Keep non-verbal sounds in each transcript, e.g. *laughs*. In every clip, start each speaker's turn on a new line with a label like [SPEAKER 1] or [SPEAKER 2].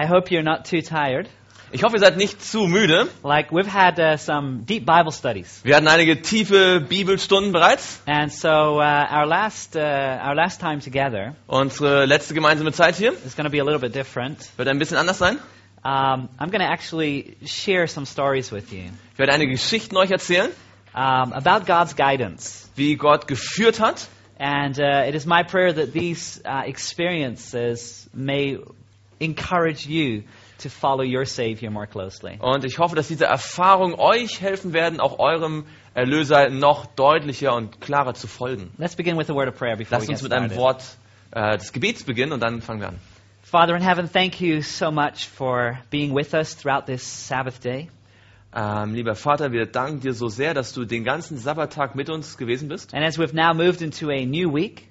[SPEAKER 1] I hope you're not too tired.
[SPEAKER 2] Ich hoffe, ihr seid nicht zu müde.
[SPEAKER 1] Like, we've had uh, some deep Bible studies.
[SPEAKER 2] Wir hatten einige tiefe Bibelstunden bereits.
[SPEAKER 1] And so, uh, our, last, uh, our last time together
[SPEAKER 2] Unsere letzte gemeinsame Zeit hier
[SPEAKER 1] is going to be a little bit different.
[SPEAKER 2] wird ein bisschen anders sein.
[SPEAKER 1] Um, I'm going to actually share some stories with you
[SPEAKER 2] Ich werde einige Geschichten euch erzählen,
[SPEAKER 1] um, about God's guidance.
[SPEAKER 2] wie Gott geführt hat.
[SPEAKER 1] And uh, it is my prayer that these uh, experiences may encourage you to follow your Savior more closely.
[SPEAKER 2] Und ich hoffe, dass diese Erfahrungen euch helfen werden, auch eurem Erlöser noch deutlicher und klarer zu folgen.
[SPEAKER 1] Let's begin with a word of prayer before we
[SPEAKER 2] Lasst
[SPEAKER 1] get
[SPEAKER 2] uns mit einem
[SPEAKER 1] started.
[SPEAKER 2] Wort äh, des Gebets beginnen und dann fangen wir an.
[SPEAKER 1] Father in heaven, thank you so much for being with us throughout this Sabbath day.
[SPEAKER 2] Ähm, lieber Vater, wir danken dir so sehr, dass du den ganzen Sabbattag mit uns gewesen bist.
[SPEAKER 1] And as we've now moved into a new week,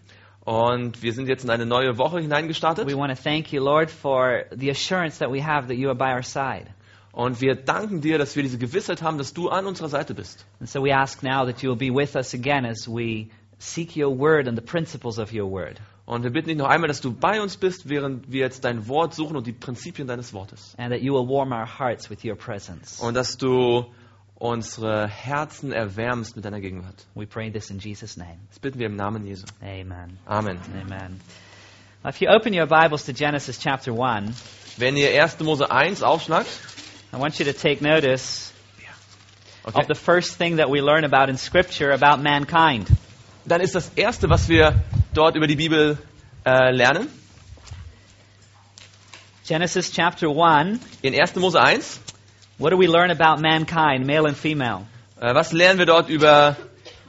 [SPEAKER 2] Und wir sind jetzt in eine neue Woche hineingestartet.
[SPEAKER 1] we want to thank you, Lord, for the assurance that we have that you are by our side.
[SPEAKER 2] Und wir danken dir, dass wir diese Gewissheit haben, dass du an unserer Seite bist.
[SPEAKER 1] And so we ask now that you will be with us again as we seek your word and the principles of your word,
[SPEAKER 2] Und wir bitten dich noch einmal, dass du bei uns bist, während wir jetzt dein Wort suchen und die Prinzipien deines Wortes.
[SPEAKER 1] and that you will warm our hearts with your presence.
[SPEAKER 2] Und dass du unsere Herzen erwärmst mit deiner Gegenwart.
[SPEAKER 1] We pray this in Jesus' name.
[SPEAKER 2] Das bitten wir im Namen Jesu.
[SPEAKER 1] Amen.
[SPEAKER 2] Amen.
[SPEAKER 1] Amen. If you open your Bibles to Genesis chapter 1,
[SPEAKER 2] Wenn ihr 1. Mose 1 aufschlagt,
[SPEAKER 1] I want you to take notice
[SPEAKER 2] okay,
[SPEAKER 1] of the first thing that we learn about in Scripture about mankind.
[SPEAKER 2] dann ist das Erste, was wir dort über die Bibel äh, lernen,
[SPEAKER 1] Genesis chapter 1,
[SPEAKER 2] in 1. Mose 1.
[SPEAKER 1] What do we learn about mankind, male and female?
[SPEAKER 2] Äh, was lernen wir dort über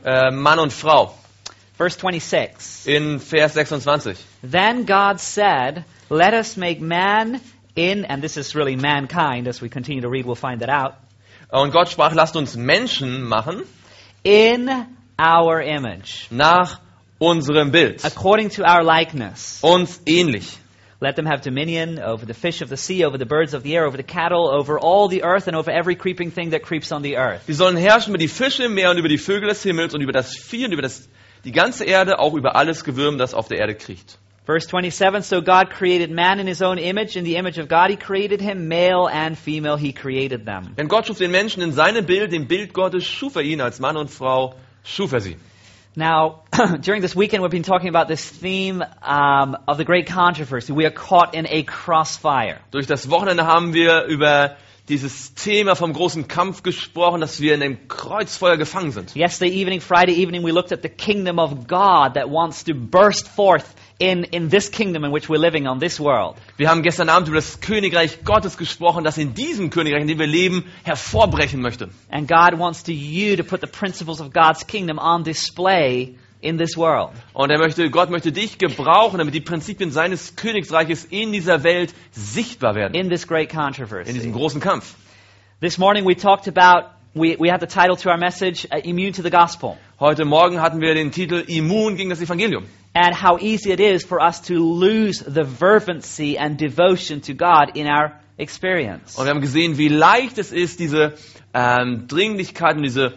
[SPEAKER 2] äh, Mann und Frau?
[SPEAKER 1] Verse 26.
[SPEAKER 2] In Vers 26.
[SPEAKER 1] Then God said, Let us make man in, and this is really mankind, as we continue to read, we'll find that out,
[SPEAKER 2] Und Gott sprach, lasst uns Menschen machen
[SPEAKER 1] in our image,
[SPEAKER 2] nach unserem Bild.
[SPEAKER 1] according to our likeness.
[SPEAKER 2] Uns ähnlich.
[SPEAKER 1] Let them have dominion over the fish of the sea, over the birds of the air, over the cattle, over all the earth, and over every creeping thing that creeps on the earth.
[SPEAKER 2] Sie sollen herrschen über die Fische im Meer und über die Vögel des Himmels und über das Vieh und über das, die ganze Erde, auch über alles Gewürm, das auf der Erde kriecht.
[SPEAKER 1] Verse 27 So God created man in his own image. In the image of God, he created him. Male and female, he created them.
[SPEAKER 2] Denn Gott schuf den Menschen in seinem Bild, dem Bild Gottes schuf er ihn, als Mann und Frau schuf er sie.
[SPEAKER 1] Now, *clears throat* during this weekend, we've been talking about this theme um, of the great controversy. We are caught in a crossfire.
[SPEAKER 2] Durch das Wochenende haben wir über dieses Thema vom großen Kampf gesprochen, dass wir in einem Kreuzfeuer gefangen sind.
[SPEAKER 1] Yesterday evening, Friday evening, we looked at the kingdom of God that wants to burst forth in, in this kingdom in which we're living on this world.
[SPEAKER 2] Wir haben gestern Abend über das Königreich Gottes gesprochen, das in diesem Königreich, in dem wir leben, hervorbrechen möchte.
[SPEAKER 1] And God wants to you to put the principles of God's kingdom on display in this world.
[SPEAKER 2] Und er möchte, Gott möchte dich gebrauchen, damit die Prinzipien seines Königsreiches in dieser Welt sichtbar werden.
[SPEAKER 1] in this great
[SPEAKER 2] In diesem
[SPEAKER 1] controversy.
[SPEAKER 2] großen Kampf.
[SPEAKER 1] This morning we talked about, we, we had the title to our message, uh, Immune to the Gospel,
[SPEAKER 2] Heute Morgen hatten wir den Titel Immun gegen das Evangelium.
[SPEAKER 1] And how easy it is for us to lose the fervency and devotion to God in our experience.
[SPEAKER 2] Und wir haben gesehen, wie leicht es ist, diese ähm, Dringlichkeit und diese,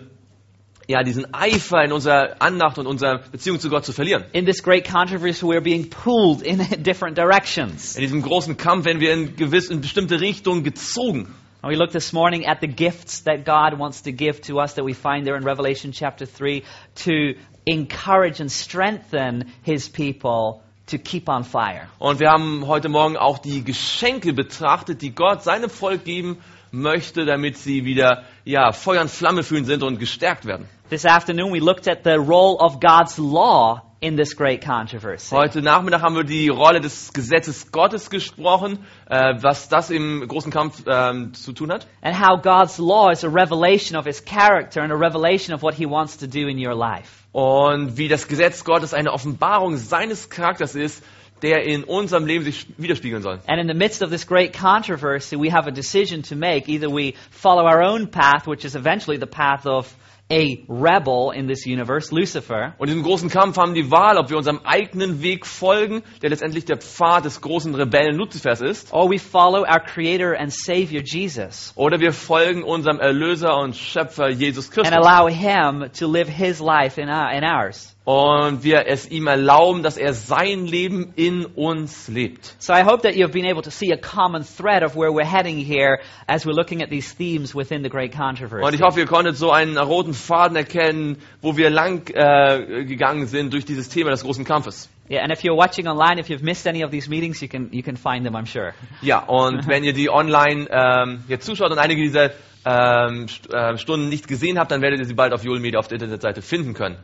[SPEAKER 2] ja, diesen Eifer in unserer Andacht und unserer Beziehung zu Gott zu verlieren.
[SPEAKER 1] In this great controversy, we're being pulled in *laughs* different directions.
[SPEAKER 2] In diesem großen Kampf werden wir in, gewiss, in bestimmte Richtungen gezogen.
[SPEAKER 1] And we looked this morning at the gifts that God wants to give to us that we find there in Revelation chapter 3 to encourage and strengthen His people to keep on fire.
[SPEAKER 2] Und wir haben heute Morgen auch die Geschenke betrachtet, die Gott seinem Volk geben möchte, damit sie wieder ja, Feuer und Flamme fühlen sind und gestärkt werden.
[SPEAKER 1] This afternoon, we looked at the role of God's law in this great controversy.
[SPEAKER 2] Heute Nachmittag haben wir die Rolle des Gesetzes Gottes gesprochen, äh, was das im großen Kampf ähm, zu tun hat.
[SPEAKER 1] And how God's law is a revelation of His character and a revelation of what He wants to do in your life.
[SPEAKER 2] Und wie das Gesetz Gottes eine Offenbarung seines Charakters ist, der in unserem Leben sich widerspiegeln soll.
[SPEAKER 1] And in the midst of this great controversy, we have a decision to make. Either we follow our own path, which is eventually the path of a rebel in this universe, Lucifer,
[SPEAKER 2] Und in diesem großen Kampf haben die Wahl, ob wir unserem eigenen Weg folgen, der letztendlich der Pfad des großen Rebellen Luzifers ist,
[SPEAKER 1] or we follow our Creator and Savior Jesus.
[SPEAKER 2] oder wir folgen unserem Erlöser und Schöpfer Jesus
[SPEAKER 1] and
[SPEAKER 2] Christus
[SPEAKER 1] allow Him to live His life in, our, in ours.
[SPEAKER 2] Und wir es ihm erlauben, dass er sein Leben in uns lebt.
[SPEAKER 1] So I hope that you've been able to see a common thread of where we're heading here as we're looking at these themes within the Great Controversy.
[SPEAKER 2] Und ich hoffe, ihr konntet so einen roten Faden erkennen, wo wir lang äh, gegangen sind durch dieses Thema des großen Kampfes.
[SPEAKER 1] Yeah, and if you're watching online, if you've missed any of these meetings, you can you can find them, I'm sure.
[SPEAKER 2] Ja, und *laughs* wenn ihr die online ähm, jetzt zuschaut und einige dieser ähm, äh, Stunden nicht gesehen habt, dann werdet ihr sie bald auf Media auf der Internetseite finden können.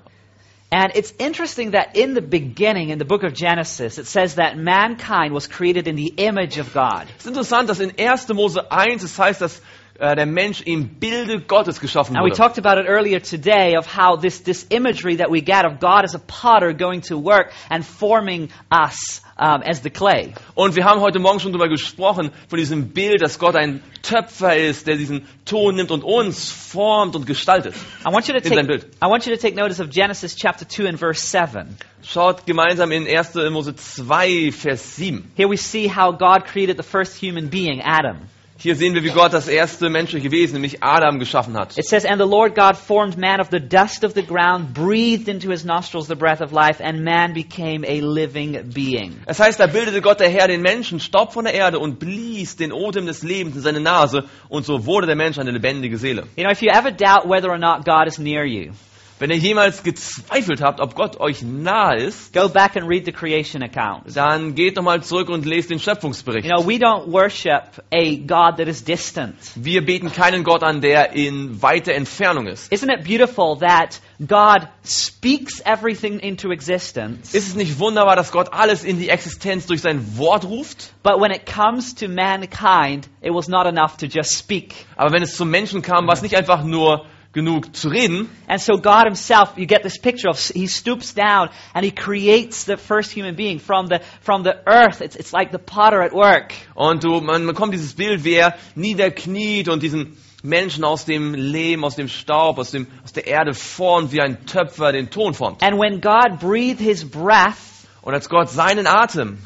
[SPEAKER 1] And it's interesting that in the beginning, in the book of Genesis, it says that mankind was created in the image of God.
[SPEAKER 2] Es ist interessant, in 1. Mose 1 es heißt, dass äh, der Mensch im Bilde Gottes geschaffen
[SPEAKER 1] And we
[SPEAKER 2] wurde.
[SPEAKER 1] talked about it earlier today of how this, this imagery that we get of God as a potter going to work and forming us um, as the clay.
[SPEAKER 2] Und wir haben heute Morgen schon darüber gesprochen, von diesem Bild, dass Gott ein Töpfer ist, der diesen Ton nimmt und uns formt und gestaltet.
[SPEAKER 1] I want you to
[SPEAKER 2] In sein
[SPEAKER 1] take,
[SPEAKER 2] Bild.
[SPEAKER 1] I want you to take notice of Genesis chapter 2 and verse 7.
[SPEAKER 2] Schaut gemeinsam in 1. Mose 2, Vers 7.
[SPEAKER 1] Here we see how God created the first human being, Adam.
[SPEAKER 2] Hier sehen wir, wie Gott das erste menschliche Wesen, nämlich Adam, geschaffen hat.
[SPEAKER 1] It says, And the Lord God formed man of the dust of the ground, breathed into his nostrils the breath of life, and man became a living being.
[SPEAKER 2] Es heißt, da bildete Gott der Herr den Menschen Staub von der Erde und blies den Odem des Lebens in seine Nase und so wurde der Mensch eine lebendige Seele.
[SPEAKER 1] You know, if you ever doubt whether or not God is near you,
[SPEAKER 2] Wenn ihr jemals gezweifelt habt, ob Gott euch nahe ist,
[SPEAKER 1] go back and read the creation account.
[SPEAKER 2] dann geht nochmal zurück und lest den Schöpfungsbericht.
[SPEAKER 1] You know, we don't worship a God that is distant.
[SPEAKER 2] Wir beten keinen Gott an, der in weiter Entfernung ist.
[SPEAKER 1] Isn't it beautiful that God speaks everything into existence,
[SPEAKER 2] Ist es nicht wunderbar, dass Gott alles in die Existenz durch sein Wort ruft?
[SPEAKER 1] but when it comes to mankind, it was not enough to just speak.
[SPEAKER 2] Aber wenn es zum Menschen kam, war es nicht einfach nur genug zu reden,
[SPEAKER 1] And so God himself, you get this picture of, he stoops down and he creates the first human being from the, from the earth. It's, it's like the potter at work.
[SPEAKER 2] Und du, man bekommt dieses Bild, wie er niederkniet und diesen Menschen aus dem Lehm, aus dem Staub, aus, dem, aus der Erde formt, wie ein Töpfer den Ton formt.
[SPEAKER 1] And when God breathed his breath
[SPEAKER 2] Und als Gott seinen Atem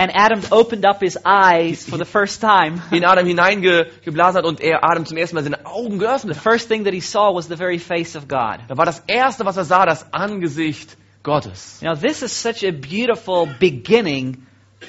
[SPEAKER 1] and Adam opened up his eyes for the first time,
[SPEAKER 2] in Adam hineingeblasen hat und er Adam zum ersten Mal seine Augen geöffnet
[SPEAKER 1] the first thing that he saw was the very face of God.
[SPEAKER 2] da war das Erste, was er sah, das Angesicht Gottes.
[SPEAKER 1] Know, this is such a beautiful beginning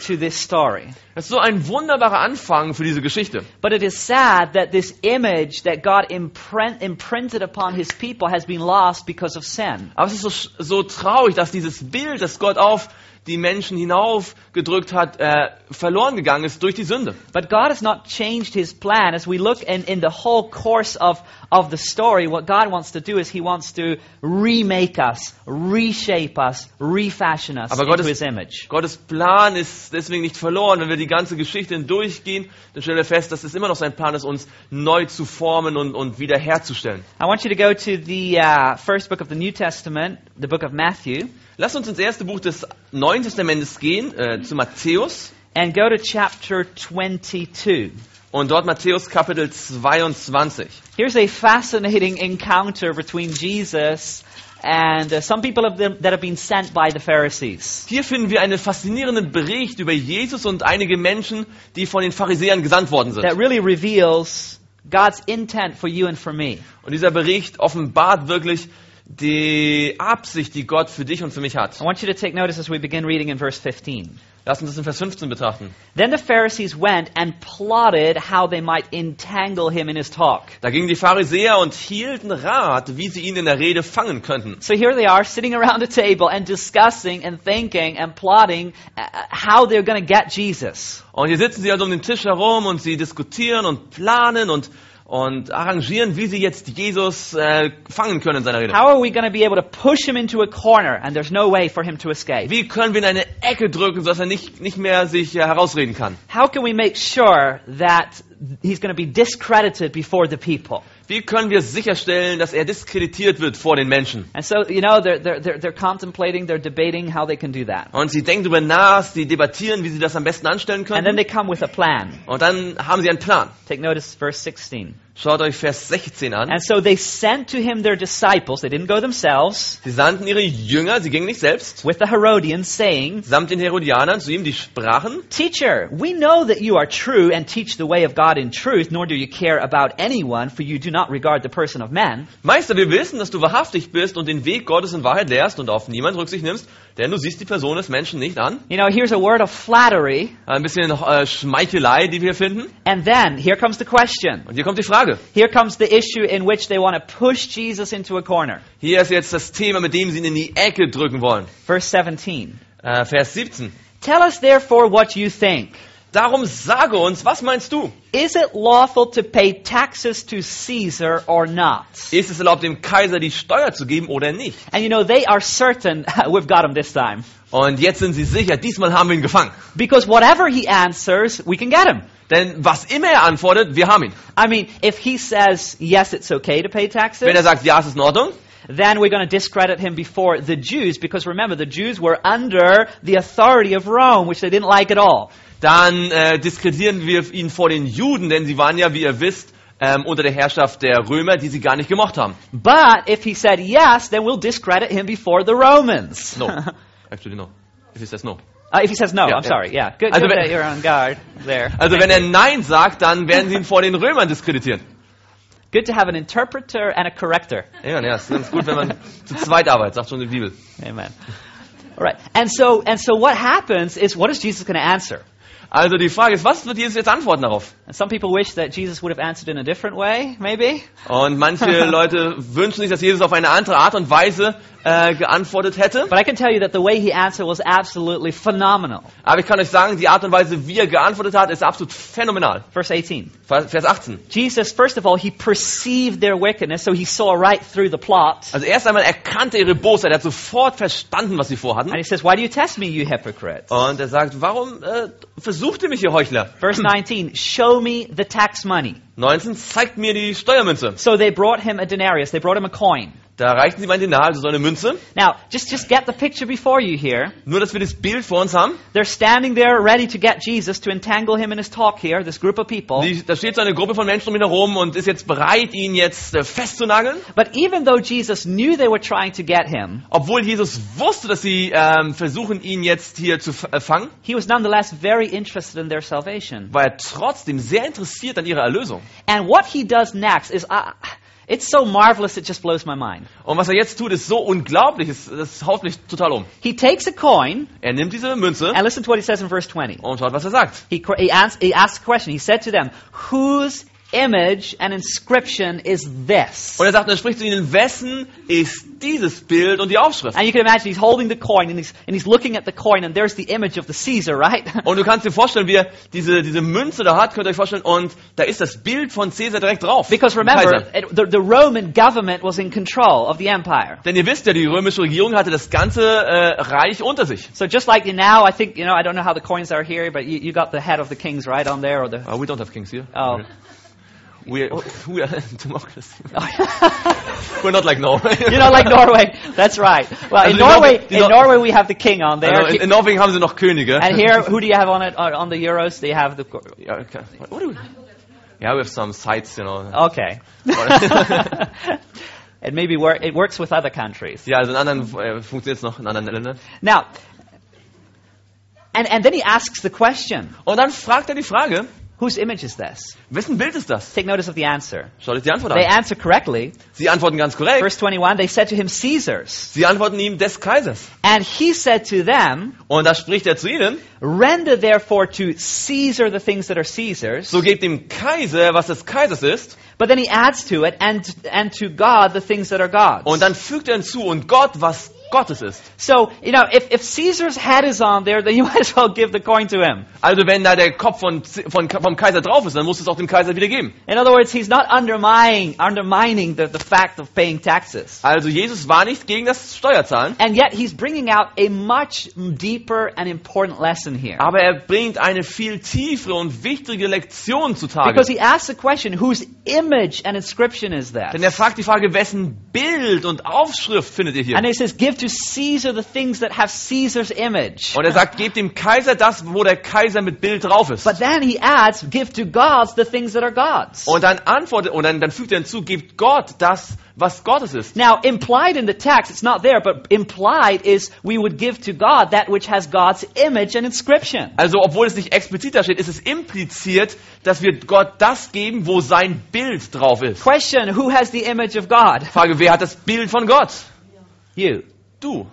[SPEAKER 1] to this story.
[SPEAKER 2] Das ist so ein wunderbarer Anfang für diese Geschichte.
[SPEAKER 1] But it is sad that this image that God imprint, imprinted upon his people has been lost because of sin.
[SPEAKER 2] Aber es ist so, so traurig, dass dieses Bild, das Gott auf die Menschen hinaufgedrückt hat, äh, verloren gegangen ist durch die Sünde.
[SPEAKER 1] But God has not changed his plan. As we look in, in the whole course of, of the story, what God wants to do is he wants to remake us, reshape us, refashion us
[SPEAKER 2] Aber
[SPEAKER 1] into
[SPEAKER 2] Gottes,
[SPEAKER 1] his image.
[SPEAKER 2] Gottes Plan ist deswegen nicht verloren. Wenn wir die ganze Geschichte hindurchgehen, dann stellen wir fest, dass es immer noch sein Plan ist, uns neu zu formen und, und wiederherzustellen.
[SPEAKER 1] I want you to go to the uh, first book of the New Testament, the book of Matthew,
[SPEAKER 2] Lasst uns ins erste Buch des Neuen Testamentes gehen, äh, zu Matthäus.
[SPEAKER 1] and go to chapter 22.
[SPEAKER 2] Und dort Matthäus Kapitel 22.
[SPEAKER 1] Here's a fascinating encounter between Jesus and uh, some people of them that have been sent by the Pharisees.
[SPEAKER 2] Hier finden wir einen faszinierenden Bericht über Jesus und einige Menschen, die von den Pharisäern gesandt worden sind.
[SPEAKER 1] That really reveals God's intent for you and for me.
[SPEAKER 2] Und dieser Bericht offenbart wirklich die Absicht, die Gott für dich und für mich hat.
[SPEAKER 1] I want you to take notice as we begin reading in verse 15.
[SPEAKER 2] Lass uns das in Vers 15 betrachten.
[SPEAKER 1] Then the Pharisees went and plotted how they might entangle him in his talk.
[SPEAKER 2] Da gingen die Pharisäer und hielten Rat, wie sie ihn in der Rede fangen könnten.
[SPEAKER 1] So here they are sitting around a table and discussing and thinking and plotting uh, how they're going to get Jesus.
[SPEAKER 2] Und hier sitzen sie also um den Tisch herum und sie diskutieren und planen und, und arrangieren, wie sie jetzt Jesus äh, fangen können in seiner Rede.
[SPEAKER 1] How are we going to be able to push him into a corner and there's no way for him to escape?
[SPEAKER 2] Wie können wir in eine Ecke drücken, sodass er nicht, nicht mehr sich äh, herausreden kann?
[SPEAKER 1] How can we make sure that he's going to be discredited before the people?
[SPEAKER 2] Wie können wir sicherstellen, dass er diskreditiert wird vor den Menschen?
[SPEAKER 1] And so, you know, they're, they're, they're, contemplating, they're debating how they can do that.
[SPEAKER 2] Und sie denken darüber nach, sie debattieren, wie sie das am besten anstellen
[SPEAKER 1] And then
[SPEAKER 2] können.
[SPEAKER 1] they come with a plan.
[SPEAKER 2] Und dann haben sie einen Plan.
[SPEAKER 1] Take notice, verse 16.
[SPEAKER 2] Schaut euch Vers 16 an.
[SPEAKER 1] And so they sent to him their disciples, they didn't go themselves,
[SPEAKER 2] Sie sandten ihre Jünger, sie gingen nicht selbst,
[SPEAKER 1] with the Herodians, saying,
[SPEAKER 2] samt den Herodianern zu ihm, die sprachen,
[SPEAKER 1] Teacher, we know that you are true and teach the way of God in truth, nor do you care about anyone, for you do not regard the person of man.
[SPEAKER 2] Meister, wir wissen, dass du wahrhaftig bist und den Weg Gottes in Wahrheit lehrst und auf niemand Rücksicht nimmst, denn du siehst die Person des Menschen nicht an.
[SPEAKER 1] You know, here's a word of flattery,
[SPEAKER 2] Ein bisschen äh, Schmeichelei, die wir hier finden.
[SPEAKER 1] and then here comes the question.
[SPEAKER 2] Und hier kommt die Frage.
[SPEAKER 1] Here comes the issue in which they want to push Jesus into a corner.
[SPEAKER 2] Hier ist jetzt das Thema, mit dem sie ihn in die Ecke drücken wollen.
[SPEAKER 1] Verse 17.
[SPEAKER 2] Äh, Vers 17.
[SPEAKER 1] Tell us therefore what you think.
[SPEAKER 2] Darum sage uns, was meinst du?
[SPEAKER 1] Is it lawful to pay taxes to Caesar or not?
[SPEAKER 2] Ist es erlaubt, dem Kaiser die Steuer zu geben oder nicht?
[SPEAKER 1] And you know, they are certain *laughs* we've got him this time.
[SPEAKER 2] Und jetzt sind sie sicher, diesmal haben wir ihn gefangen.
[SPEAKER 1] Because whatever he answers, we can get him.
[SPEAKER 2] Denn was immer er antwortet, wir haben ihn.
[SPEAKER 1] I mean, if he says, yes, it's okay to pay taxes,
[SPEAKER 2] Wenn er sagt, ja, es ist in Ordnung,
[SPEAKER 1] then we're going to discredit him before the Jews, because remember, the Jews were under the authority of Rome, which they didn't like at all.
[SPEAKER 2] dann äh, diskreditieren wir ihn vor den Juden, denn sie waren ja, wie ihr wisst, ähm, unter der Herrschaft der Römer, die sie gar nicht gemocht haben.
[SPEAKER 1] But if he said yes, then we'll discredit him before the Romans.
[SPEAKER 2] No. *laughs* Actually, no. If he says no.
[SPEAKER 1] Uh, if he says no,
[SPEAKER 2] Yeah,
[SPEAKER 1] I'm sorry. Yeah, good,
[SPEAKER 2] Also
[SPEAKER 1] good
[SPEAKER 2] wenn-
[SPEAKER 1] you're on guard there.
[SPEAKER 2] Also wenn er Nein sagt, dann werden sie ihn vor den Römern diskreditieren. *laughs*
[SPEAKER 1] Good to have an interpreter and a corrector.
[SPEAKER 2] Ja, ja, ist ganz gut, wenn man zu zweit arbeitet, sagt schon die Bibel.
[SPEAKER 1] Amen. All right. And so, and so what happens is, what is Jesus going to answer?
[SPEAKER 2] Also die Frage ist, was wird Jesus jetzt antworten darauf?
[SPEAKER 1] And some people wish that Jesus would have answered in a different way, maybe.
[SPEAKER 2] Und manche *laughs* Leute wünschen sich, dass Jesus auf eine andere Art und Weise äh, geantwortet hätte.
[SPEAKER 1] But I can tell you that the way he answered was absolutely phenomenal.
[SPEAKER 2] Aber ich kann euch sagen, die Art und Weise, wie er geantwortet hat, ist absolut phänomenal.
[SPEAKER 1] Verse 18.
[SPEAKER 2] Vers 18.
[SPEAKER 1] Jesus, first of all, he perceived their wickedness, so he saw right through the plot.
[SPEAKER 2] Also erst einmal erkannte ihre Bosheit, er hat sofort verstanden, was sie vorhatten.
[SPEAKER 1] And he says, Why do you test me, you hypocrite?
[SPEAKER 2] Und er sagt, warum äh, versucht ihr mich, ihr Heuchler?
[SPEAKER 1] Verse 19, Show me the tax money.
[SPEAKER 2] 19, zeigt mir die Steuermünze.
[SPEAKER 1] So they brought him a denarius, they brought him a coin.
[SPEAKER 2] Da reichten sie mal ein Denar, also so eine Münze.
[SPEAKER 1] Now, just, just get the picture before you here.
[SPEAKER 2] Nur, dass wir das Bild vor uns haben.
[SPEAKER 1] They're standing there ready to get Jesus to entangle him in his talk here, this group of people.
[SPEAKER 2] Die, da steht so eine Gruppe von Menschen um ihn herum und ist jetzt bereit, ihn jetzt äh, festzunageln.
[SPEAKER 1] But even though Jesus knew they were trying to get him,
[SPEAKER 2] Obwohl Jesus wusste, dass sie ähm, versuchen, ihn jetzt hier zu äh, fangen,
[SPEAKER 1] he was nonetheless very interested in their salvation.
[SPEAKER 2] war er trotzdem sehr interessiert an ihrer Erlösung.
[SPEAKER 1] And what he does next is, uh, it's so marvelous it just blows my mind.
[SPEAKER 2] Und was er jetzt tut, ist so unglaublich, es- haut mich total um.
[SPEAKER 1] He takes a coin,
[SPEAKER 2] Er nimmt diese Münze
[SPEAKER 1] and listen to what he says in verse 20.
[SPEAKER 2] und schaut, was er sagt.
[SPEAKER 1] He, he, asks, he asks a question. He said to them, Whose image and inscription is this?
[SPEAKER 2] Und er sagt, er spricht zu ihnen, wessen ist dieses Bild und die Aufschrift?
[SPEAKER 1] And you can imagine he's holding the coin and he's, and he's looking at the coin and there's the image of the Caesar, right? *laughs*
[SPEAKER 2] Und du kannst dir vorstellen, wie er diese, diese Münze da hat, könnt ihr euch vorstellen, und da ist das Bild von Caesar direkt drauf.
[SPEAKER 1] Because remember, it, the, the Roman government was in control of the empire.
[SPEAKER 2] Denn ihr wisst ja, die römische Regierung hatte das ganze äh, Reich unter sich.
[SPEAKER 1] So just like now, I think, you know, I don't know how the coins are here, but you, you got the head of the kings right on there or the...
[SPEAKER 2] Uh, we don't have kings here.
[SPEAKER 1] Oh.
[SPEAKER 2] We, we are *laughs* democracy. *laughs* *laughs* We're not like Norway.
[SPEAKER 1] you know, like Norway. That's right. Well, in Norway,
[SPEAKER 2] Nor-
[SPEAKER 1] in
[SPEAKER 2] Nor-
[SPEAKER 1] Norway we have the king on there.
[SPEAKER 2] In, in Norwegen haben sie noch Könige.
[SPEAKER 1] And here, who do you have on it, on the Euros? They have the...
[SPEAKER 2] Yeah, okay. What do we? Yeah, we have some sites, you know.
[SPEAKER 1] Okay. it maybe work, it works with other countries.
[SPEAKER 2] Ja, also in anderen äh, funktioniert es noch in anderen Ländern.
[SPEAKER 1] Now, and, and then he asks the question,
[SPEAKER 2] Und dann fragt er die Frage,
[SPEAKER 1] whose image is this?
[SPEAKER 2] wessen Bild ist das?
[SPEAKER 1] Take notice of the answer.
[SPEAKER 2] Schaut euch die Antwort
[SPEAKER 1] They
[SPEAKER 2] an.
[SPEAKER 1] answer correctly.
[SPEAKER 2] Sie antworten ganz korrekt.
[SPEAKER 1] Verse 21, they said to him, Caesar's.
[SPEAKER 2] Sie antworten ihm des Kaisers.
[SPEAKER 1] And he said to them,
[SPEAKER 2] Und da spricht er zu ihnen,
[SPEAKER 1] Render therefore to Caesar the things that are Caesar's.
[SPEAKER 2] so gebt dem Kaiser, was des Kaisers ist.
[SPEAKER 1] But then he adds to it, and, and to God the things that are God's.
[SPEAKER 2] Und dann fügt er hinzu, und Gott, was Gottes ist.
[SPEAKER 1] So, you know, if, if Caesar's head is on there, then you *laughs* might as well give the coin to him.
[SPEAKER 2] Also wenn da der Kopf von, von, vom Kaiser drauf ist, dann muss es auch dem Kaiser wieder geben.
[SPEAKER 1] In other words, he's not undermining, undermining the, the fact of paying taxes.
[SPEAKER 2] Also Jesus war nicht gegen das Steuerzahlen,
[SPEAKER 1] And yet he's bringing out a much deeper and important lesson here.
[SPEAKER 2] aber er bringt eine viel tiefere und wichtige Lektion zutage.
[SPEAKER 1] Because he asks the question, whose image and inscription is
[SPEAKER 2] Denn
[SPEAKER 1] that?
[SPEAKER 2] er fragt die Frage, wessen Bild und Aufschrift findet ihr hier?
[SPEAKER 1] And he says, give to Caesar the things that have Caesar's image.
[SPEAKER 2] Und er sagt, gebt dem Kaiser das, wo der Kaiser mit Bild drauf ist.
[SPEAKER 1] But then he adds, give to gods the things that are God's.
[SPEAKER 2] Und dann antwortet, und dann, dann fügt er hinzu, gebt Gott das, was Gottes ist.
[SPEAKER 1] Now, implied in the text, it's not there, but implied is we would give to God that which has God's image and inscription.
[SPEAKER 2] Also, obwohl es nicht explizit da steht, ist es impliziert, dass wir Gott das geben, wo sein Bild drauf ist.
[SPEAKER 1] Question, who has the image of God?
[SPEAKER 2] Frage, wer hat das Bild von Gott?
[SPEAKER 1] You
[SPEAKER 2] Du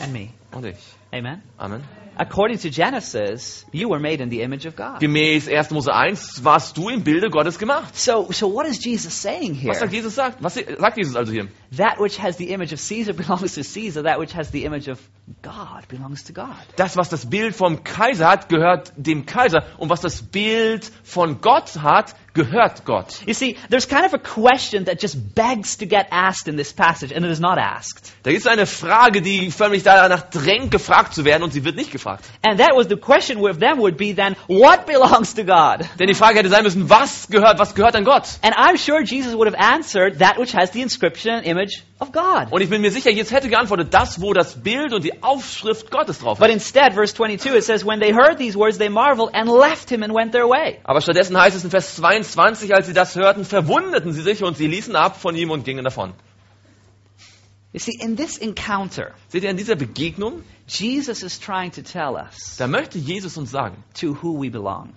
[SPEAKER 1] and me.
[SPEAKER 2] und ich.
[SPEAKER 1] Amen.
[SPEAKER 2] Amen.
[SPEAKER 1] According to Genesis, you were made in the image of God.
[SPEAKER 2] Gemäß 1. Mose 1 warst du im Bilde Gottes gemacht.
[SPEAKER 1] So, so what is Jesus saying here?
[SPEAKER 2] Was sagt Jesus sagt? Was sagt Jesus also hier?
[SPEAKER 1] That which has the image of Caesar *laughs* belongs to Caesar. That which has the image of God belongs to God.
[SPEAKER 2] Das, was das Bild vom Kaiser hat, gehört dem Kaiser. Und was das Bild von Gott hat, gehört Gott.
[SPEAKER 1] You see, there's kind of a question that just begs to get asked in this passage, and it is not asked.
[SPEAKER 2] Da ist eine Frage, die förmlich danach drängt, gefragt zu werden, und sie wird nicht gefragt.
[SPEAKER 1] And that was the question with them would be then, what belongs to God?
[SPEAKER 2] Denn die Frage hätte sein müssen, was gehört, was gehört an Gott?
[SPEAKER 1] And I'm sure Jesus would have answered that which has the inscription and image of God.
[SPEAKER 2] Und ich bin mir sicher, jetzt hätte geantwortet, das, wo das Bild und die Aufschrift Gottes drauf
[SPEAKER 1] But
[SPEAKER 2] ist.
[SPEAKER 1] instead, verse 22, it says, when they heard these words, they marveled and left him and went their way.
[SPEAKER 2] Aber stattdessen heißt es in Vers 22, als sie das hörten, verwunderten sie sich und sie ließen ab von ihm und gingen davon.
[SPEAKER 1] You see, in this encounter,
[SPEAKER 2] Seht ihr, in dieser Begegnung,
[SPEAKER 1] Jesus is trying to tell us
[SPEAKER 2] da möchte Jesus uns sagen,
[SPEAKER 1] to who we belong.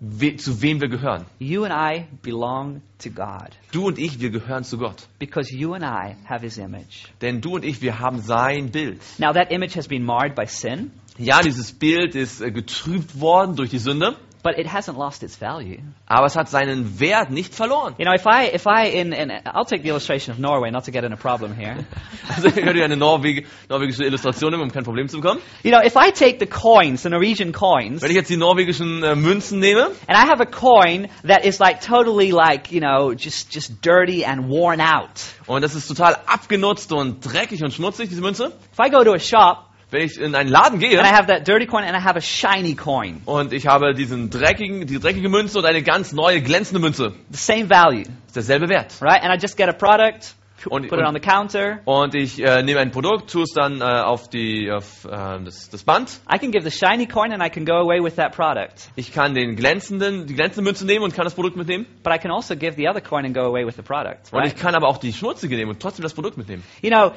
[SPEAKER 2] we, zu wem wir gehören.
[SPEAKER 1] You and I belong to God
[SPEAKER 2] Du und ich, wir gehören zu Gott.
[SPEAKER 1] because you and I have his image.
[SPEAKER 2] Denn du und ich, wir haben sein Bild.
[SPEAKER 1] Now, that image has been marred by sin,
[SPEAKER 2] Ja, dieses Bild ist äh, getrübt worden durch die Sünde,
[SPEAKER 1] but it hasn't lost its value.
[SPEAKER 2] aber es hat seinen Wert nicht verloren.
[SPEAKER 1] You know, if I, if I, in, in, I'll take the illustration of Norway, not to get in a problem here. *laughs*
[SPEAKER 2] Also ich könnte eine Norweg norwegische Illustration nehmen, um kein Problem zu bekommen.
[SPEAKER 1] You know, if I take the coins, the Norwegian coins,
[SPEAKER 2] Wenn ich jetzt die norwegischen äh, Münzen nehme
[SPEAKER 1] and I have a coin that is like totally like, you know, just, just dirty and worn out.
[SPEAKER 2] und das ist total abgenutzt und dreckig und schmutzig, diese Münze.
[SPEAKER 1] If I go to a shop
[SPEAKER 2] Wenn ich in einen Laden gehe
[SPEAKER 1] and I have that dirty coin and I have a shiny coin,
[SPEAKER 2] und ich habe diesen dreckigen, die dreckige Münze und eine ganz neue glänzende Münze,
[SPEAKER 1] the same value,
[SPEAKER 2] ist derselbe Wert.
[SPEAKER 1] right? And I just get a product,
[SPEAKER 2] Und,
[SPEAKER 1] put it on
[SPEAKER 2] und,
[SPEAKER 1] the counter.
[SPEAKER 2] und ich äh, nehme ein Produkt, tue es dann äh, auf, die, auf äh, das, das Band.
[SPEAKER 1] I can give the shiny coin and I can go away with that product.
[SPEAKER 2] Ich kann den glänzenden, die glänzende Münze nehmen und kann das Produkt mitnehmen.
[SPEAKER 1] But I can also give the other coin and go away with the product,
[SPEAKER 2] Und ich kann aber auch die schmutzige nehmen und trotzdem das Produkt mitnehmen.
[SPEAKER 1] You know,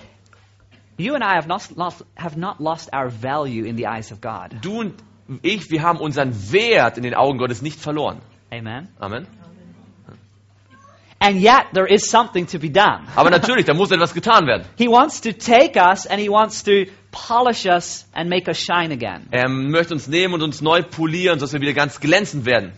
[SPEAKER 1] you and I have not lost, have not lost our value in the eyes of God.
[SPEAKER 2] Du und ich, wir haben unseren Wert in den Augen Gottes nicht verloren.
[SPEAKER 1] Amen.
[SPEAKER 2] Amen.
[SPEAKER 1] And yet there is something to be done.
[SPEAKER 2] Aber natürlich, da muss etwas getan werden. *laughs*
[SPEAKER 1] He wants to take us and he wants to polish us and make us shine again.
[SPEAKER 2] Er möchte uns nehmen und uns neu polieren, sodass wir wieder ganz glänzend werden.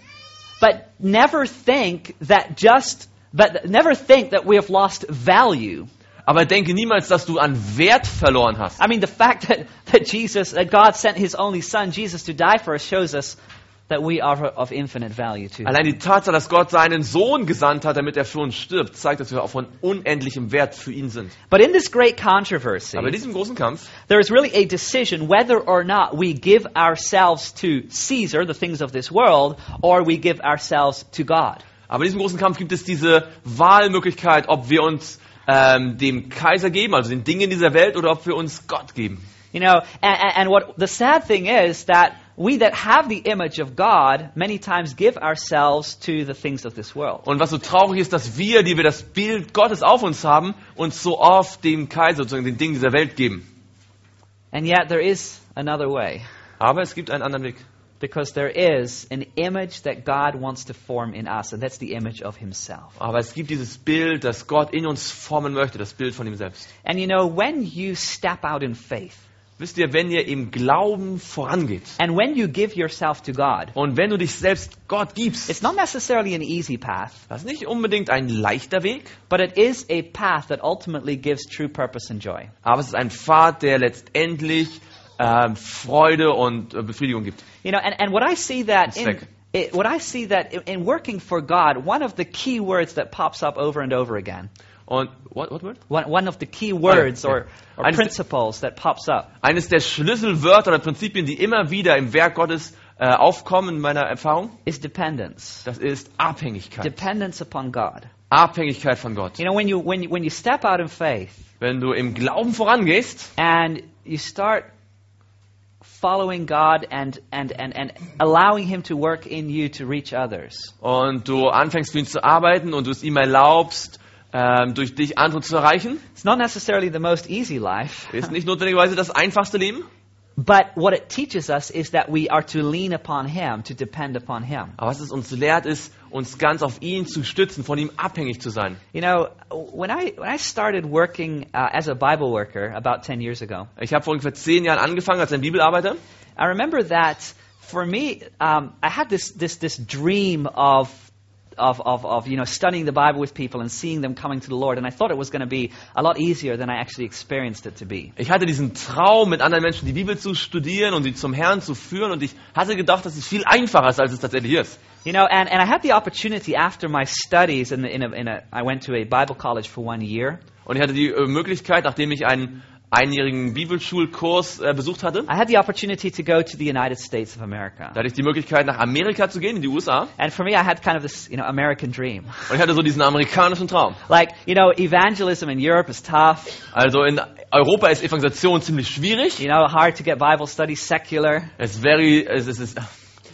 [SPEAKER 1] But never think that just but never think that we have lost value.
[SPEAKER 2] Aber denke niemals, dass du an Wert verloren hast.
[SPEAKER 1] I mean the fact that, that Jesus that God sent his only son Jesus to die for us shows us that we are of infinite value to him.
[SPEAKER 2] Allein die Tatsache, dass Gott seinen Sohn gesandt hat, damit er für uns stirbt, zeigt, dass wir auch von unendlichem Wert für ihn sind.
[SPEAKER 1] But in this great controversy
[SPEAKER 2] Aber in diesem großen Kampf
[SPEAKER 1] there is really a decision whether or not we give ourselves to Caesar, the things of this world, or we give ourselves to God.
[SPEAKER 2] Aber in diesem großen Kampf gibt es diese Wahlmöglichkeit, ob wir uns ähm, dem Kaiser geben, also den Dingen dieser Welt, oder ob wir uns Gott geben.
[SPEAKER 1] You know, and, and what the sad thing is that we that have the image of God many times give ourselves to the things of this world.
[SPEAKER 2] Und was so traurig ist, dass wir, die wir das Bild Gottes auf uns haben, uns so oft dem Kaiser, sozusagen den Dingen dieser Welt geben.
[SPEAKER 1] And yet there is another way.
[SPEAKER 2] Aber es gibt einen anderen Weg.
[SPEAKER 1] Because there is an image that God wants to form in us, and that's the image of Himself.
[SPEAKER 2] Aber es gibt dieses Bild, das Gott in uns formen möchte, das Bild von ihm selbst.
[SPEAKER 1] And you know, when you step out in faith,
[SPEAKER 2] Wisst ihr, wenn ihr im Glauben vorangeht
[SPEAKER 1] and when you give yourself to God,
[SPEAKER 2] und wenn du dich selbst Gott gibst,
[SPEAKER 1] it's not necessarily an easy path,
[SPEAKER 2] das ist nicht unbedingt ein leichter Weg,
[SPEAKER 1] but it is a path that ultimately gives true purpose and joy.
[SPEAKER 2] aber es ist ein Pfad, der letztendlich ähm, Freude und äh, Befriedigung gibt.
[SPEAKER 1] You know, and, and what I see that in,
[SPEAKER 2] Zweck.
[SPEAKER 1] it, what I see that in, in working for God, one of the key words that pops up over and over again,
[SPEAKER 2] Und what, what word?
[SPEAKER 1] one, one of the key words or, or
[SPEAKER 2] Eines-
[SPEAKER 1] principles that pops up
[SPEAKER 2] Eines der Schlüsselwörter oder Prinzipien, die immer wieder im Werk Gottes äh, aufkommen in meiner Erfahrung,
[SPEAKER 1] is dependence.
[SPEAKER 2] das ist Abhängigkeit.
[SPEAKER 1] Dependence upon God.
[SPEAKER 2] Abhängigkeit von Gott.
[SPEAKER 1] You know, when you, when you, when you step out in faith
[SPEAKER 2] Wenn du im Glauben vorangehst
[SPEAKER 1] and you start following God and, and, and, and allowing Him to work in you to reach others,
[SPEAKER 2] und du anfängst für ihn zu arbeiten und du es ihm erlaubst, ähm, durch dich andere zu erreichen,
[SPEAKER 1] it's not necessarily the most easy life,
[SPEAKER 2] ist nicht notwendigerweise das einfachste Leben.
[SPEAKER 1] But what it teaches us is that we are to lean upon Him, to depend upon Him.
[SPEAKER 2] Aber was es uns lehrt, ist, uns ganz auf ihn zu stützen, von ihm abhängig zu sein.
[SPEAKER 1] You know, when I, when I started working uh, as a Bible worker about 10 years ago,
[SPEAKER 2] Ich habe vor ungefähr zehn Jahren angefangen als ein Bibelarbeiter.
[SPEAKER 1] I remember that for me, um, I had this, this, this dream of, of, of, of, you know, studying the Bible with people and seeing them coming to the Lord. And I thought it was going to be a lot easier than I actually experienced it to be.
[SPEAKER 2] Ich hatte diesen Traum, mit anderen Menschen die Bibel zu studieren und sie zum Herrn zu führen. Und ich hatte gedacht, dass es viel einfacher ist, als es tatsächlich ist.
[SPEAKER 1] You know, and, and I had the opportunity after my studies, in, the, in, a, in a, I went to a Bible college for one year.
[SPEAKER 2] Und ich hatte die äh, Möglichkeit, nachdem ich einen einjährigen Bibelschulkurs äh, besucht hatte,
[SPEAKER 1] I had the opportunity to go to the United States of America.
[SPEAKER 2] da hatte ich die Möglichkeit, nach Amerika zu gehen, in die USA.
[SPEAKER 1] And for me, I had kind of this, you know, American dream.
[SPEAKER 2] Und ich hatte so diesen amerikanischen Traum.
[SPEAKER 1] Like, you know, evangelism in Europe is tough.
[SPEAKER 2] Also in Europa ist Evangelisation ziemlich schwierig.
[SPEAKER 1] You know, hard to get Bible studies secular.
[SPEAKER 2] Ist, very, es ist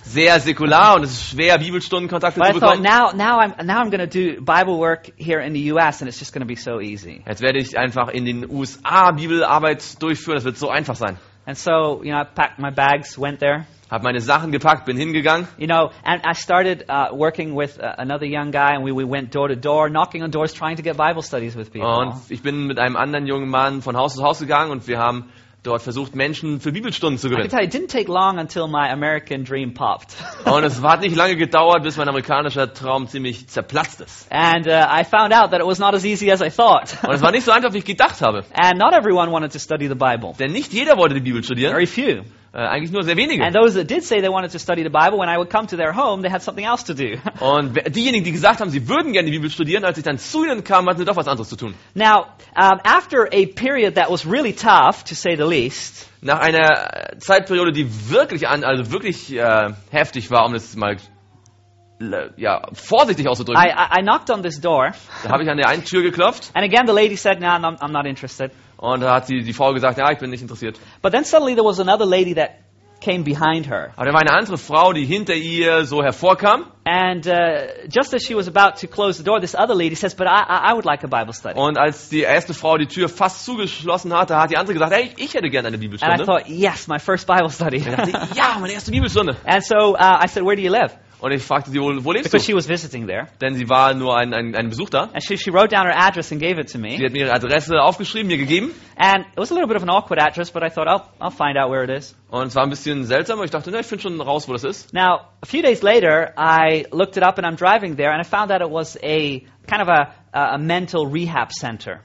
[SPEAKER 2] sehr säkular und es ist schwer, Bibelstundenkontakte zu bekommen.
[SPEAKER 1] now, now I'm now I'm going to do Bible work here in the U.S. and it's just going to be so easy.
[SPEAKER 2] Jetzt werde ich einfach in den USA Bibelarbeit durchführen. Das wird so einfach sein.
[SPEAKER 1] And so, you know, I packed my bags, went there.
[SPEAKER 2] Habe meine Sachen gepackt, bin hingegangen
[SPEAKER 1] You know, and I started uh, working with uh, another young guy, and we, we went door to door, knocking on doors, trying to get Bible studies with people.
[SPEAKER 2] und ich bin mit einem anderen jungen Mann von Haus zu Haus gegangen und wir haben dort versucht, Menschen für Bibelstunden zu gewinnen.
[SPEAKER 1] tell you, it didn't take long until my American dream popped. *laughs*
[SPEAKER 2] Und es hat nicht lange gedauert, bis mein amerikanischer Traum ziemlich zerplatzt ist.
[SPEAKER 1] and uh, I found out that it was not as easy as I thought.
[SPEAKER 2] Und es war nicht so einfach, wie ich gedacht habe. *laughs*
[SPEAKER 1] and not everyone wanted to study the Bible.
[SPEAKER 2] Denn nicht jeder wollte die Bibel studieren,
[SPEAKER 1] Very few.
[SPEAKER 2] Äh, eigentlich nur sehr wenige.
[SPEAKER 1] And those that did say they wanted to study the Bible, when I would come to their home, they had something else to do. *laughs*
[SPEAKER 2] Und diejenigen, die gesagt haben, sie würden gerne die Bibel studieren, als ich dann zu ihnen kam, hatten sie doch was anderes zu tun.
[SPEAKER 1] now, um, after a period that was really tough, to say the least,
[SPEAKER 2] Nach einer Zeitperiode, die wirklich an, also wirklich äh, heftig war, um das mal ja, vorsichtig auszudrücken,
[SPEAKER 1] I, I knocked on this door,
[SPEAKER 2] da habe ich an der einen Tür geklopft
[SPEAKER 1] and again the lady said, "No, I'm, I'm not interested."
[SPEAKER 2] Und da hat die, die Frau gesagt, ja, ich bin nicht interessiert.
[SPEAKER 1] But then suddenly there was another lady that came behind her,
[SPEAKER 2] Aber da war eine andere Frau, die hinter ihr so hervorkam
[SPEAKER 1] and uh, just as she was about to close the door, this other lady says, "But I, I, would like a Bible study."
[SPEAKER 2] und als die erste Frau die Tür fast zugeschlossen hatte, hat die andere gesagt, hey, ich hätte gerne eine
[SPEAKER 1] And I
[SPEAKER 2] Bibelstunde.
[SPEAKER 1] thought, "Yes, my first Bible study."
[SPEAKER 2] Ich dachte, ja, meine erste Bibelstunde.
[SPEAKER 1] and so uh, I said, "Where do you live?"
[SPEAKER 2] Und ich fragte sie, wo, wo lebst
[SPEAKER 1] Because
[SPEAKER 2] du?
[SPEAKER 1] she was visiting there,
[SPEAKER 2] Denn sie war nur ein, ein, ein Besuch da.
[SPEAKER 1] and she, she wrote down her address and gave it to me.
[SPEAKER 2] Sie hat mir ihre Adresse aufgeschrieben, mir gegeben.
[SPEAKER 1] And it was a little bit of an awkward address, but I thought, I'll, I'll find out where it is.
[SPEAKER 2] Und es war ein bisschen seltsam, aber ich dachte, na, ich finde schon raus, wo das ist.
[SPEAKER 1] Now, a few days later, I looked it up and I'm driving there, and I found out it was a kind of a, a mental rehab center.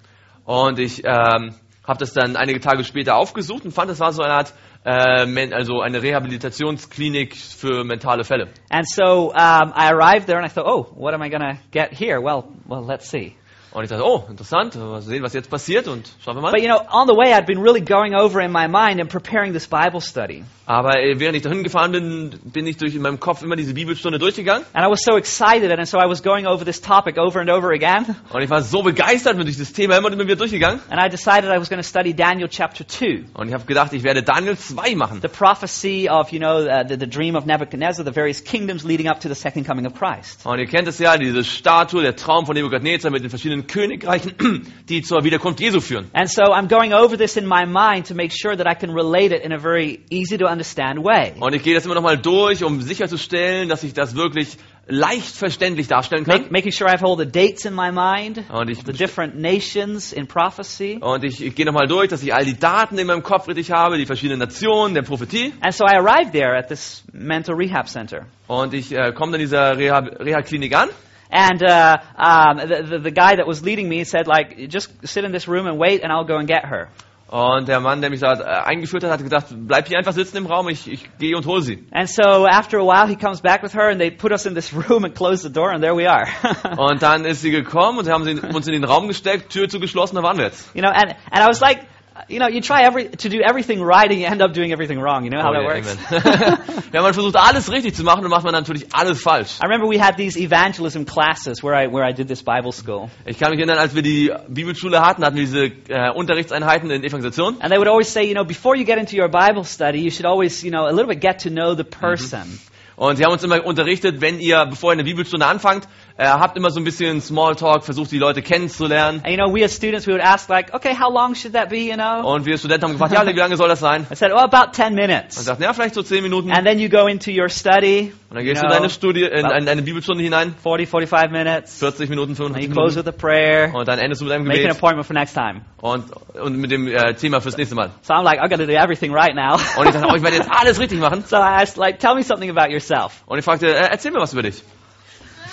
[SPEAKER 2] Und ich ähm, habe das dann einige Tage später aufgesucht und fand, es war so eine Art, äh, also eine Rehabilitationsklinik für mentale Fälle.
[SPEAKER 1] And so um, I arrived there and I thought, oh, what am I to get here? Well, well, let's see.
[SPEAKER 2] Und ich dachte, oh, interessant, mal sehen, was jetzt passiert und schauen wir mal.
[SPEAKER 1] But you know, on the way, I'd been really going over in my mind and preparing this Bible study.
[SPEAKER 2] Aber äh, während ich dahin gefahren bin, bin ich durch in meinem Kopf immer diese Bibelstunde durchgegangen.
[SPEAKER 1] And I was so excited, and so I was going over this topic over and over again.
[SPEAKER 2] Und ich war so begeistert mit dieses Thema immer und immer wieder durchgegangen.
[SPEAKER 1] And I decided I was going to study Daniel chapter 2.
[SPEAKER 2] Und ich habe gedacht, ich werde Daniel 2 machen.
[SPEAKER 1] The prophecy of, you know, uh, the, the dream of Nebuchadnezzar, the various kingdoms leading up to the second coming of Christ.
[SPEAKER 2] Und ihr kennt es ja, diese Statue, der Traum von Nebukadnezar mit den verschiedenen Königreichen, *clears throat* die zur Wiederkunft Jesu führen.
[SPEAKER 1] And so I'm going over this in my mind to make sure that I can relate it in a very easy to understand way.
[SPEAKER 2] Und ich gehe das immer nochmal durch, um sicherzustellen, dass ich das wirklich leicht verständlich darstellen kann.
[SPEAKER 1] Make, making sure I have all the dates in my mind,
[SPEAKER 2] Und ich,
[SPEAKER 1] the different nations in prophecy.
[SPEAKER 2] und ich, ich gehe nochmal durch, dass ich all die Daten in meinem Kopf richtig habe, die verschiedenen Nationen, der Prophetie.
[SPEAKER 1] And so I arrived there at this mental rehab center.
[SPEAKER 2] Und ich äh, komme dann in dieser Reha- Reha-Klinik an.
[SPEAKER 1] And uh, um, the, the, the guy that was leading me said, like, just sit in this room and wait, and I'll go and get her.
[SPEAKER 2] Und der Mann, der mich da äh, eingeführt hat, hat gesagt, bleib hier einfach sitzen im Raum, ich, ich gehe und hole sie.
[SPEAKER 1] And so after a while, he comes back with her, and they put us in this *laughs* room and close the door, and there we are. *laughs*
[SPEAKER 2] Und dann ist sie gekommen und haben sie uns in den Raum gesteckt, Tür zugeschlossen, da waren wir jetzt.
[SPEAKER 1] you know, and, and I was like, You know, you try every, to do everything right and you end up doing everything wrong. You know how
[SPEAKER 2] Oh,
[SPEAKER 1] that
[SPEAKER 2] ja,
[SPEAKER 1] works? *laughs*
[SPEAKER 2] Ja, man versucht alles richtig zu machen und macht man natürlich alles falsch.
[SPEAKER 1] I remember we had these evangelism classes where I, where I did this Bible school.
[SPEAKER 2] Ich kann mich erinnern, als wir die Bibelschule hatten, hatten wir diese äh, Unterrichtseinheiten in Evangelisation.
[SPEAKER 1] And they would always say, you know, before you get into your Bible study, you should always, you know, a little bit get to know the person.
[SPEAKER 2] Und sie haben uns immer unterrichtet, wenn ihr, bevor ihr eine Bibelstunde anfangt, äh, habt immer so ein bisschen Smalltalk, versucht die Leute kennenzulernen.
[SPEAKER 1] And, you know, we as students, we would ask like, okay, how long should that be, you know?
[SPEAKER 2] Und wir Studenten haben gefragt, ja, wie lange soll das sein?
[SPEAKER 1] I said, oh, about 10
[SPEAKER 2] Und
[SPEAKER 1] minutes.
[SPEAKER 2] sagten, ja, vielleicht so zehn Minuten.
[SPEAKER 1] And then you go into your study,
[SPEAKER 2] Und dann gehst du in deine Studie, in, in eine Bibelstunde hinein,
[SPEAKER 1] 40, 45 minutes.
[SPEAKER 2] 40 Minuten,
[SPEAKER 1] And you
[SPEAKER 2] 45
[SPEAKER 1] close
[SPEAKER 2] Minuten.
[SPEAKER 1] with a prayer.
[SPEAKER 2] Und dann endest du mit einem
[SPEAKER 1] Make an
[SPEAKER 2] Gebet
[SPEAKER 1] appointment for next time.
[SPEAKER 2] und, und mit dem äh, Thema fürs nächste Mal.
[SPEAKER 1] So I'm like, I've got to do everything right now.
[SPEAKER 2] Und ich dachte, oh, ich werde jetzt *laughs* alles richtig machen.
[SPEAKER 1] so I asked, like, tell me something about yourself.
[SPEAKER 2] Und ich fragte, äh, erzähl mir was über dich.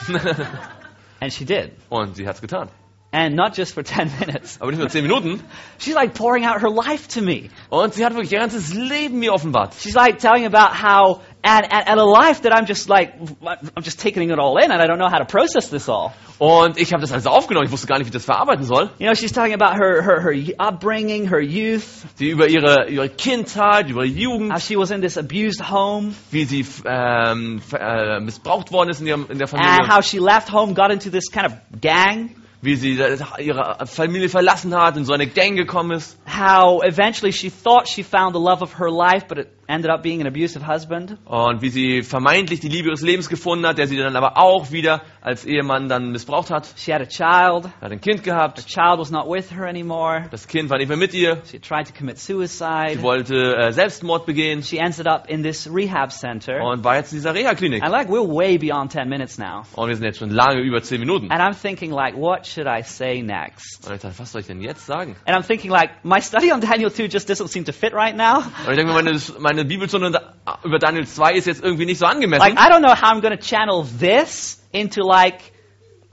[SPEAKER 2] *laughs*
[SPEAKER 1] And she did.
[SPEAKER 2] Und sie hat's getan.
[SPEAKER 1] And not just for 10 minutes.
[SPEAKER 2] Aber nicht nur 10 Minuten. *laughs*
[SPEAKER 1] She's like pouring out her life to me.
[SPEAKER 2] Und sie hat wirklich ihr ganzes Leben mir offenbart.
[SPEAKER 1] She's like telling about how, and, and, and a life that I'm just like, I'm just taking it all in and I don't know how to process this all.
[SPEAKER 2] Und ich habe das alles aufgenommen. Ich wusste gar nicht, wie ich das verarbeiten soll.
[SPEAKER 1] You know, she's talking about her, her, her upbringing, her youth,
[SPEAKER 2] Sie über ihre, ihre Kindheit, über ihre Jugend,
[SPEAKER 1] how she was in this abused home,
[SPEAKER 2] wie sie ähm, äh, missbraucht worden ist in, ihrem, in der Familie.
[SPEAKER 1] and how she left home, got into this kind of gang,
[SPEAKER 2] wie sie äh, ihre Familie verlassen hat, in so eine Gang gekommen ist.
[SPEAKER 1] how eventually she thought she found the love of her life, but it ended up being an abusive husband.
[SPEAKER 2] Und wie sie vermeintlich die Liebe ihres Lebens gefunden hat, der sie dann aber auch wieder als Ehemann dann missbraucht hat.
[SPEAKER 1] She had a child.
[SPEAKER 2] Hat ein Kind
[SPEAKER 1] Her
[SPEAKER 2] gehabt.
[SPEAKER 1] child was not with her anymore.
[SPEAKER 2] Das Kind war nicht mehr mit ihr.
[SPEAKER 1] She tried to commit
[SPEAKER 2] Sie
[SPEAKER 1] suicide.
[SPEAKER 2] wollte äh, Selbstmord begehen
[SPEAKER 1] She ended up in this rehab center.
[SPEAKER 2] und war jetzt in dieser Reha-Klinik.
[SPEAKER 1] And like, we're way beyond 10 minutes now.
[SPEAKER 2] Und wir sind jetzt schon lange über 10 Minuten.
[SPEAKER 1] And I'm thinking like, what should I say next?
[SPEAKER 2] Und ich dachte, was soll ich denn jetzt sagen?
[SPEAKER 1] And I'm thinking like, my study on Daniel 2 just doesn't seem to fit right now.
[SPEAKER 2] Und ich denke mir, meine, Bibelstunde über Daniel 2 ist jetzt irgendwie nicht so angemessen.
[SPEAKER 1] Like, I don't know how I'm going to channel this into like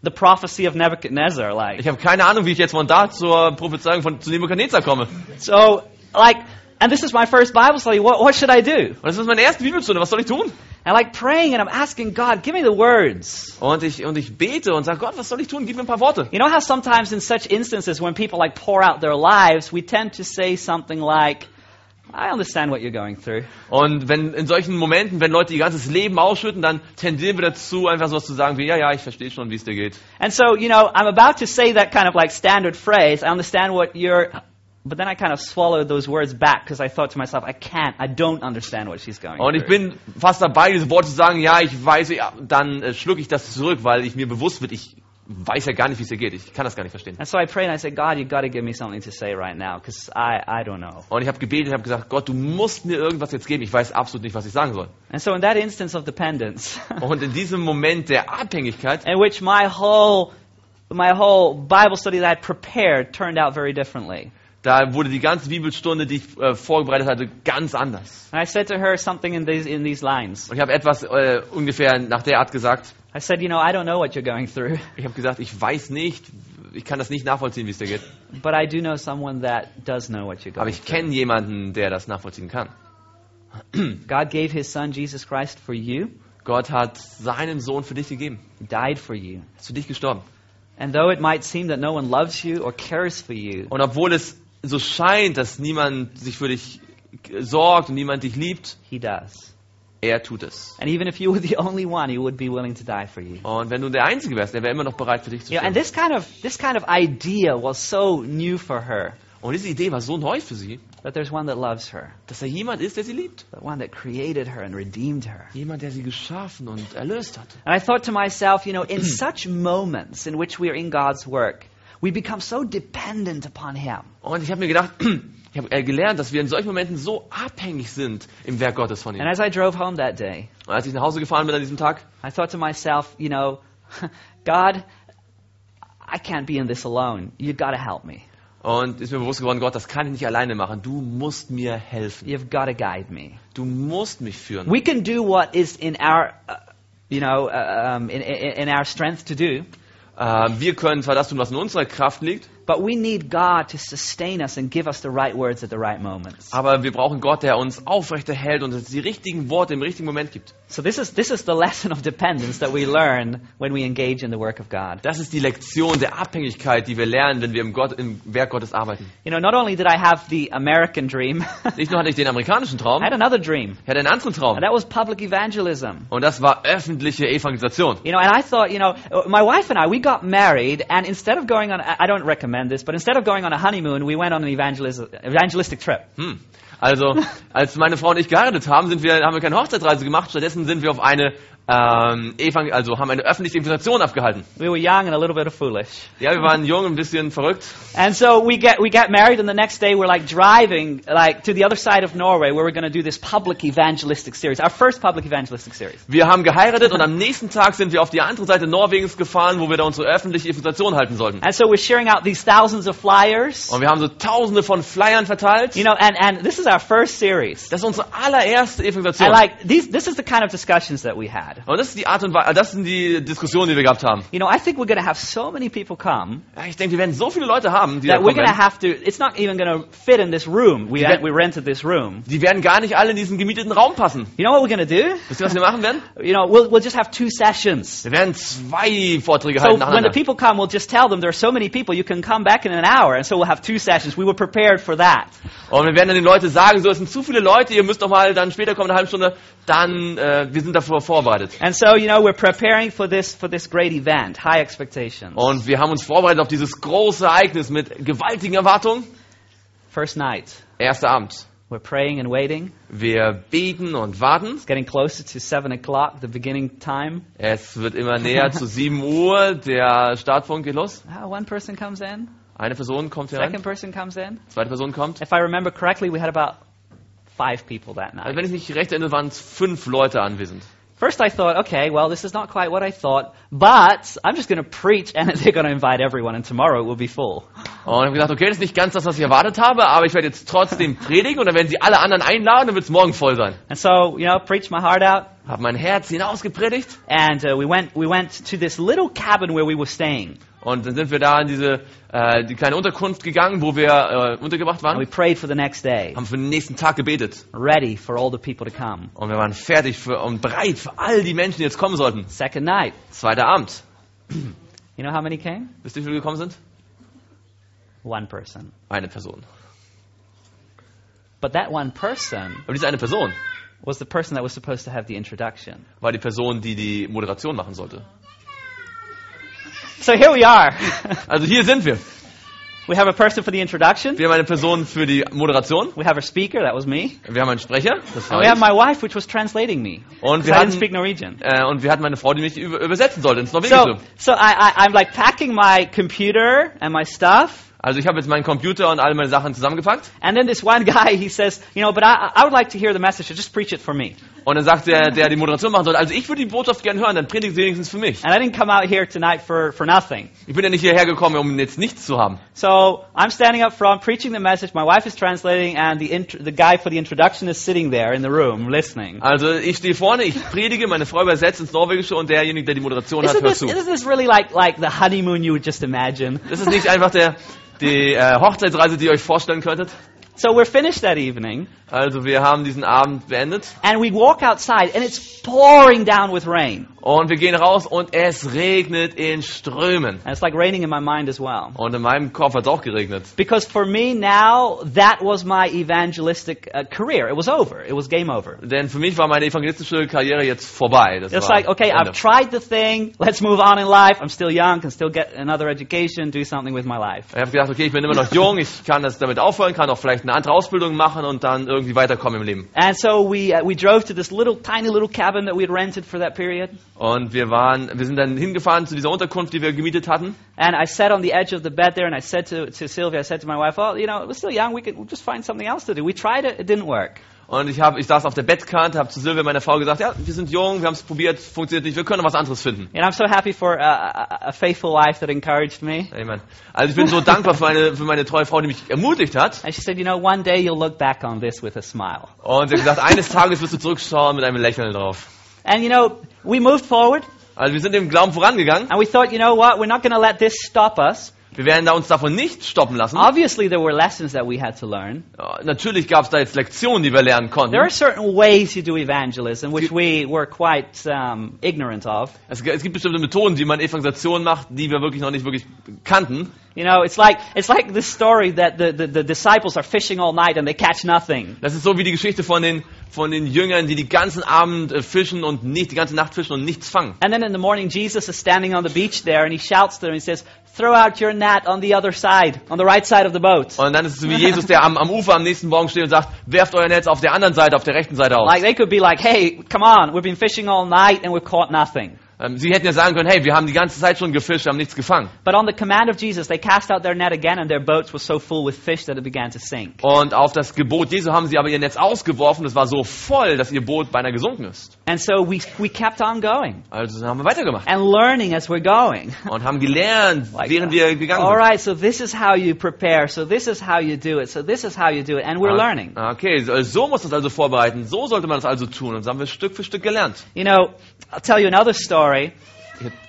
[SPEAKER 1] the prophecy of Nebuchadnezzar. Like,
[SPEAKER 2] Ich habe keine Ahnung, wie ich jetzt von da zur Prophezeiung von zu Nebukadnezar komme.
[SPEAKER 1] so like, and this is my first Bible study. What, what should I do?
[SPEAKER 2] Und das ist meine erste Bibelstunde. Was soll ich tun?
[SPEAKER 1] And like praying and I'm asking God, give me the words.
[SPEAKER 2] Und ich, und ich bete und sage, Gott, was soll ich tun? Gib mir ein paar Worte.
[SPEAKER 1] You know how sometimes in such instances when people like pour out their lives, we tend to say something like, I understand what you're going through.
[SPEAKER 2] Und wenn in solchen Momenten, wenn Leute ihr ganzes Leben ausschütten, dann tendieren wir dazu, einfach sowas zu sagen wie, ja, ja, ich verstehe schon, wie es dir geht.
[SPEAKER 1] And so, you know, I'm about to say that kind of like standard phrase. I understand what you're, but then I kind of swallowed those words back because I thought to myself, I can't, I don't understand what she's going
[SPEAKER 2] Und ich
[SPEAKER 1] through.
[SPEAKER 2] bin fast dabei, diese Worte zu sagen, ja, ich weiß, ja, dann äh, schlucke ich das zurück, weil ich mir bewusst wird, ich weiß ja gar nicht, wie es dir geht. Ich kann das gar nicht verstehen.
[SPEAKER 1] And so I prayed and I said, God, you've got to give me something to say right now because I, I don't know.
[SPEAKER 2] Und ich habe gebetet, habe gesagt, Gott, du musst mir irgendwas jetzt geben. Ich weiß absolut nicht, was ich sagen soll.
[SPEAKER 1] And so in that instance of dependence, *laughs*
[SPEAKER 2] Und in diesem Moment der Abhängigkeit,
[SPEAKER 1] in which my whole, my whole Bible study that I prepared turned out very differently.
[SPEAKER 2] Da wurde die ganze Bibelstunde, die ich äh, vorbereitet hatte, ganz anders.
[SPEAKER 1] And I said to her something in these, in these lines.
[SPEAKER 2] Und ich habe etwas äh, ungefähr nach der Art gesagt.
[SPEAKER 1] I said, you know, I don't know what you're going through,
[SPEAKER 2] Ich habe gesagt, ich weiß nicht, ich kann das nicht nachvollziehen, wie es dir geht.
[SPEAKER 1] but I do know someone that does know what you're
[SPEAKER 2] Aber
[SPEAKER 1] going
[SPEAKER 2] ich
[SPEAKER 1] through.
[SPEAKER 2] kenne jemanden, der das nachvollziehen kann. *clears throat*
[SPEAKER 1] God gave his son Jesus Christ for you,
[SPEAKER 2] Gott hat seinen Sohn für dich gegeben.
[SPEAKER 1] He died for you.
[SPEAKER 2] Ist für dich gestorben.
[SPEAKER 1] And though it might seem that no one loves you or cares for you,
[SPEAKER 2] Und obwohl es so scheint, dass niemand sich für dich sorgt und niemand dich liebt,
[SPEAKER 1] he does.
[SPEAKER 2] er tut es.
[SPEAKER 1] And even if you were the only one, he would be willing to die for you.
[SPEAKER 2] Und wenn du der Einzige wärst, der wäre immer noch bereit für dich zu
[SPEAKER 1] and
[SPEAKER 2] sterben.
[SPEAKER 1] this kind of this kind of idea was so new for her
[SPEAKER 2] Und diese Idee war so neu für sie,
[SPEAKER 1] that there's one that loves her,
[SPEAKER 2] dass da jemand ist, der sie liebt.
[SPEAKER 1] the one that created her and redeemed her.
[SPEAKER 2] Jemand, der sie geschaffen und erlöst hat.
[SPEAKER 1] And I thought to myself, you know, in *clears throat* such moments in which we are in God's work, we become so dependent upon Him.
[SPEAKER 2] Und ich habe mir gedacht, *clears throat* ich habe äh, gelernt, dass wir in solchen Momenten so abhängig sind im Werk Gottes von ihm.
[SPEAKER 1] And as I drove home that day,
[SPEAKER 2] Und als ich nach Hause gefahren bin an diesem Tag,
[SPEAKER 1] I thought to myself, you know, *laughs* God, I can't be in this alone. You've got to help me.
[SPEAKER 2] und ist mir bewusst geworden, Gott, das kann ich nicht alleine machen. Du musst mir helfen.
[SPEAKER 1] You've got to guide me.
[SPEAKER 2] Du musst mich führen.
[SPEAKER 1] We can do what is in our, uh, you know, uh, um, in, in, in our strength to do,
[SPEAKER 2] wir können zwar das tun, was in unserer Kraft liegt,
[SPEAKER 1] But we need God to sustain us and give us the right words at the right moments.
[SPEAKER 2] Aber wir brauchen Gott, der uns aufrechterhält und uns die richtigen Worte im richtigen Moment gibt.
[SPEAKER 1] So this is this is the lesson of dependence that we learn when we engage in the work of God.
[SPEAKER 2] Das ist die Lektion der Abhängigkeit, die wir lernen, wenn wir im, Gott, im Werk Gottes arbeiten.
[SPEAKER 1] You know, not only did I have the American dream, *laughs*
[SPEAKER 2] Nicht nur hatte ich den amerikanischen Traum, *laughs*
[SPEAKER 1] I had another dream.
[SPEAKER 2] ich hatte einen anderen Traum.
[SPEAKER 1] And that was public evangelism.
[SPEAKER 2] Und das war öffentliche Evangelisation.
[SPEAKER 1] You know, and I thought, you know, my wife and I, we got married, and instead of going on, I I don't recommend this, but instead of going on a honeymoon, we went on an evangelis- evangelistic trip.
[SPEAKER 2] Hm. Also, als meine Frau und ich geheiratet haben, sind wir, haben wir keine Hochzeitsreise gemacht, stattdessen sind wir auf eine, ähm, Evangel also haben eine öffentliche Evangelisation abgehalten.
[SPEAKER 1] We were young and a little bit foolish.
[SPEAKER 2] Ja, wir waren jung, ein bisschen verrückt.
[SPEAKER 1] And so we get, we got married, and the next day we're like driving, like, to the other side of Norway, where we're going to do this public evangelistic series, our first public evangelistic series.
[SPEAKER 2] Wir haben geheiratet und am nächsten Tag sind wir auf die andere Seite Norwegens gefahren, wo wir da unsere öffentliche Evangelisation halten sollten.
[SPEAKER 1] And so we're sharing out these thousands of flyers.
[SPEAKER 2] Und wir haben so tausende von Flyern verteilt.
[SPEAKER 1] You know, and, and this is our first series.
[SPEAKER 2] Das ist unsere allererste Evangelisation.
[SPEAKER 1] And like, these, this is the kind of discussions that we had.
[SPEAKER 2] Und das ist die Art und Weise, das sind die Diskussionen, die wir gehabt haben.
[SPEAKER 1] You know, I think we're going to have so many people come
[SPEAKER 2] Ja, ich denke, wir werden so viele Leute haben, die da
[SPEAKER 1] that we're
[SPEAKER 2] kommen
[SPEAKER 1] going to
[SPEAKER 2] werden.
[SPEAKER 1] have to, it's not even going to fit in this room. We,
[SPEAKER 2] Yeah.
[SPEAKER 1] we rented this room.
[SPEAKER 2] Die werden gar nicht alle in diesen gemieteten Raum passen.
[SPEAKER 1] You know what we're going to do?
[SPEAKER 2] Wisst ihr, was wir machen werden?
[SPEAKER 1] You know, we'll, we'll just have two sessions.
[SPEAKER 2] Wir werden zwei Vorträge
[SPEAKER 1] So
[SPEAKER 2] halten
[SPEAKER 1] when the
[SPEAKER 2] nacheinander.
[SPEAKER 1] people come, we'll just tell them there are so many people, you can come back in an hour. And so we'll have two sessions. We were prepared for that.
[SPEAKER 2] Und wir werden dann den Leuten sagen, so, es sind zu viele Leute, ihr müsst doch mal dann später kommen, eine halbe Stunde, dann, äh, wir sind davor vorbereitet.
[SPEAKER 1] And so, you know, we're preparing for this, for this great event. High expectations.
[SPEAKER 2] Und wir haben uns vorbereitet auf dieses große Ereignis mit gewaltigen Erwartungen.
[SPEAKER 1] First night.
[SPEAKER 2] Erster Abend.
[SPEAKER 1] We're praying and waiting.
[SPEAKER 2] Wir beten und warten.
[SPEAKER 1] It's getting closer to 7 o'clock, the beginning time.
[SPEAKER 2] Es wird immer näher zu 7 Uhr, der Startpunkt geht los.
[SPEAKER 1] Ah, one person comes in.
[SPEAKER 2] Eine Person kommt hier
[SPEAKER 1] Second person comes in.
[SPEAKER 2] zweite Person kommt.
[SPEAKER 1] If I remember correctly, we had about five people that
[SPEAKER 2] Also
[SPEAKER 1] night.
[SPEAKER 2] wenn ich mich recht erinnere, waren es fünf Leute anwesend.
[SPEAKER 1] First, I thought, okay, well, this is not quite what I thought, but I'm just going to preach and *laughs* they're going to invite everyone, and tomorrow it will be full.
[SPEAKER 2] Und ich habe gedacht, okay, das ist nicht ganz das, was ich erwartet habe, aber ich werde jetzt trotzdem *laughs* predigen und dann werden sie alle anderen einladen, dann wird es morgen voll sein.
[SPEAKER 1] And so, you know, preached my heart out,
[SPEAKER 2] Habe mein Herz hinausgepredigt
[SPEAKER 1] and uh, we went we went to this little cabin where we were staying,
[SPEAKER 2] und dann sind wir da in diese äh, die kleine Unterkunft gegangen, wo wir äh, untergebracht
[SPEAKER 1] and we
[SPEAKER 2] waren,
[SPEAKER 1] prayed for the next day,
[SPEAKER 2] haben für den nächsten Tag gebetet
[SPEAKER 1] ready for all the people to come.
[SPEAKER 2] und wir waren fertig für, und bereit für all die Menschen, die jetzt kommen sollten.
[SPEAKER 1] Second night,
[SPEAKER 2] Zweiter Abend. *clears throat*
[SPEAKER 1] you know how many came?
[SPEAKER 2] Wisst ihr, wie viele gekommen sind?
[SPEAKER 1] One person.
[SPEAKER 2] Eine Person.
[SPEAKER 1] But that one person
[SPEAKER 2] Aber diese eine Person
[SPEAKER 1] was the person that was supposed to have the introduction.
[SPEAKER 2] war die Person, die die Moderation machen sollte.
[SPEAKER 1] So here we are. *laughs*
[SPEAKER 2] Also hier sind wir.
[SPEAKER 1] we have a person for the introduction.
[SPEAKER 2] Wir haben eine Person für die Moderation.
[SPEAKER 1] We have a speaker, that was me.
[SPEAKER 2] Wir haben einen Sprecher. Das
[SPEAKER 1] And
[SPEAKER 2] war
[SPEAKER 1] we have my wife, which was translating me.
[SPEAKER 2] Und wir
[SPEAKER 1] I didn't
[SPEAKER 2] hatten,
[SPEAKER 1] speak Norwegian.
[SPEAKER 2] äh, und wir hatten meine Frau, die mich über, übersetzen sollte ins
[SPEAKER 1] So,
[SPEAKER 2] Norwegische.
[SPEAKER 1] so I, I, I'm like packing my computer and my stuff.
[SPEAKER 2] Also ich habe jetzt meinen Computer und alle meine Sachen zusammengepackt.
[SPEAKER 1] And then this one guy, he says, you know, but I, I would like to hear the message, so just preach it for me.
[SPEAKER 2] Und dann sagt der, der die Moderation machen soll, also ich würde die Botschaft gerne hören, dann predigt sie wenigstens für mich.
[SPEAKER 1] And I didn't come out here tonight for, for nothing.
[SPEAKER 2] Ich bin ja nicht hierher gekommen, um jetzt nichts zu haben.
[SPEAKER 1] So I'm standing up front, preaching the message. My wife is translating, and the, the guy for the introduction is sitting there in the room listening.
[SPEAKER 2] Also ich stehe vorne, ich predige, meine Frau übersetzt ins Norwegische und derjenige, der die Moderation hat, hört zu.
[SPEAKER 1] isn't this really like, like the honeymoon you would just imagine?
[SPEAKER 2] Das ist nicht einfach der, die äh, Hochzeitsreise, die ihr euch vorstellen könntet.
[SPEAKER 1] So we're finished that evening,
[SPEAKER 2] Also wir haben diesen Abend beendet
[SPEAKER 1] and we walk outside, and it's pouring down with rain.
[SPEAKER 2] und wir gehen raus und es regnet in Strömen.
[SPEAKER 1] And it's like raining in my mind as well.
[SPEAKER 2] Und in meinem Kopf hat es auch geregnet.
[SPEAKER 1] Because for me now, that was my evangelistic uh, career. It was over. It was game over.
[SPEAKER 2] Denn für mich war meine evangelistische Karriere jetzt vorbei. Das
[SPEAKER 1] It's like, okay,
[SPEAKER 2] Ende.
[SPEAKER 1] I've tried the thing. Let's move on in life. I'm still young, can still get another education, do something with my life.
[SPEAKER 2] Ich habe gedacht, okay, ich bin immer noch jung, ich kann das damit aufhören, kann auch vielleicht eine andere Ausbildung machen und dann irgendwie weiterkommen im Leben.
[SPEAKER 1] And so we, uh, we drove to this little, tiny little cabin that we had rented for that period.
[SPEAKER 2] Und wir waren, wir sind dann hingefahren zu dieser Unterkunft, die wir gemietet hatten.
[SPEAKER 1] And I sat on the edge of the bed there and I said to, to Sylvia, I said to my wife, oh, you know, we're still young. We could we'll just find something else to do. We tried it. It didn't work.
[SPEAKER 2] Und ich, hab, ich saß auf der Bettkante, habe zu Silvia, meiner Frau, gesagt, ja, wir sind jung, wir haben es probiert, funktioniert nicht, wir können was anderes finden.
[SPEAKER 1] And I'm so happy for uh, a, a faithful wife that encouraged me.
[SPEAKER 2] Amen. Also ich bin so dankbar für meine, für meine treue Frau, die mich ermutigt hat.
[SPEAKER 1] And she said, you know, one day you'll look back on this with a smile.
[SPEAKER 2] Und sie hat gesagt, eines Tages wirst du zurückschauen mit einem Lächeln drauf.
[SPEAKER 1] And you know, we moved forward
[SPEAKER 2] Also wir sind im Glauben vorangegangen
[SPEAKER 1] and we thought, you know what, we're not going to let this stop us.
[SPEAKER 2] Wir werden da uns davon nicht stoppen lassen.
[SPEAKER 1] Obviously, there were lessons that we had to learn.
[SPEAKER 2] Natürlich gab es da jetzt Lektionen, die wir lernen konnten.
[SPEAKER 1] There are certain ways you do evangelism, which we were quite um, ignorant of.
[SPEAKER 2] Es gibt bestimmte Methoden, wie man Evangelisation macht, die wir wirklich noch nicht wirklich kannten.
[SPEAKER 1] You know, it's like it's like the story that the, the, the disciples are fishing all night and they catch nothing.
[SPEAKER 2] Das ist so wie die Geschichte von den, von den Jüngern, die die ganzen Abend äh, fischen und nicht, die ganze Nacht fischen und nichts fangen.
[SPEAKER 1] And then in the morning, Jesus is standing on the beach there and he shouts to them. He says, "Throw out your net on the other side, on the right side of the boat."
[SPEAKER 2] Und dann ist es so wie Jesus, der am, am Ufer am nächsten Morgen steht und sagt, werft euer Netz auf der anderen Seite, auf der rechten Seite aus.
[SPEAKER 1] Like they could be like, "Hey, come on, we've been fishing all night and we've caught nothing."
[SPEAKER 2] Ähm, Sie hätten ja sagen können, hey, wir haben die ganze Zeit schon gefischt, wir haben nichts gefangen.
[SPEAKER 1] But on the command of Jesus, they cast out their net again, and their boats were so full with fish that it began to sink.
[SPEAKER 2] Und auf das Gebot Jesu haben sie aber ihr Netz ausgeworfen, es war so voll, dass ihr Boot beinahe gesunken ist.
[SPEAKER 1] And so we we kept on going
[SPEAKER 2] Also haben wir weitergemacht
[SPEAKER 1] and learning as we're going. *laughs*
[SPEAKER 2] und haben gelernt, *laughs*
[SPEAKER 1] Like
[SPEAKER 2] während
[SPEAKER 1] that.
[SPEAKER 2] wir gegangen
[SPEAKER 1] All
[SPEAKER 2] sind.
[SPEAKER 1] right, so this is how you prepare. So this is how you do it. So this is how you do it, and we're
[SPEAKER 2] Ah,
[SPEAKER 1] learning.
[SPEAKER 2] Okay, so, so muss man es also vorbereiten. So sollte man es also tun. Und das haben wir Stück für Stück gelernt.
[SPEAKER 1] You know, I'll tell you another story.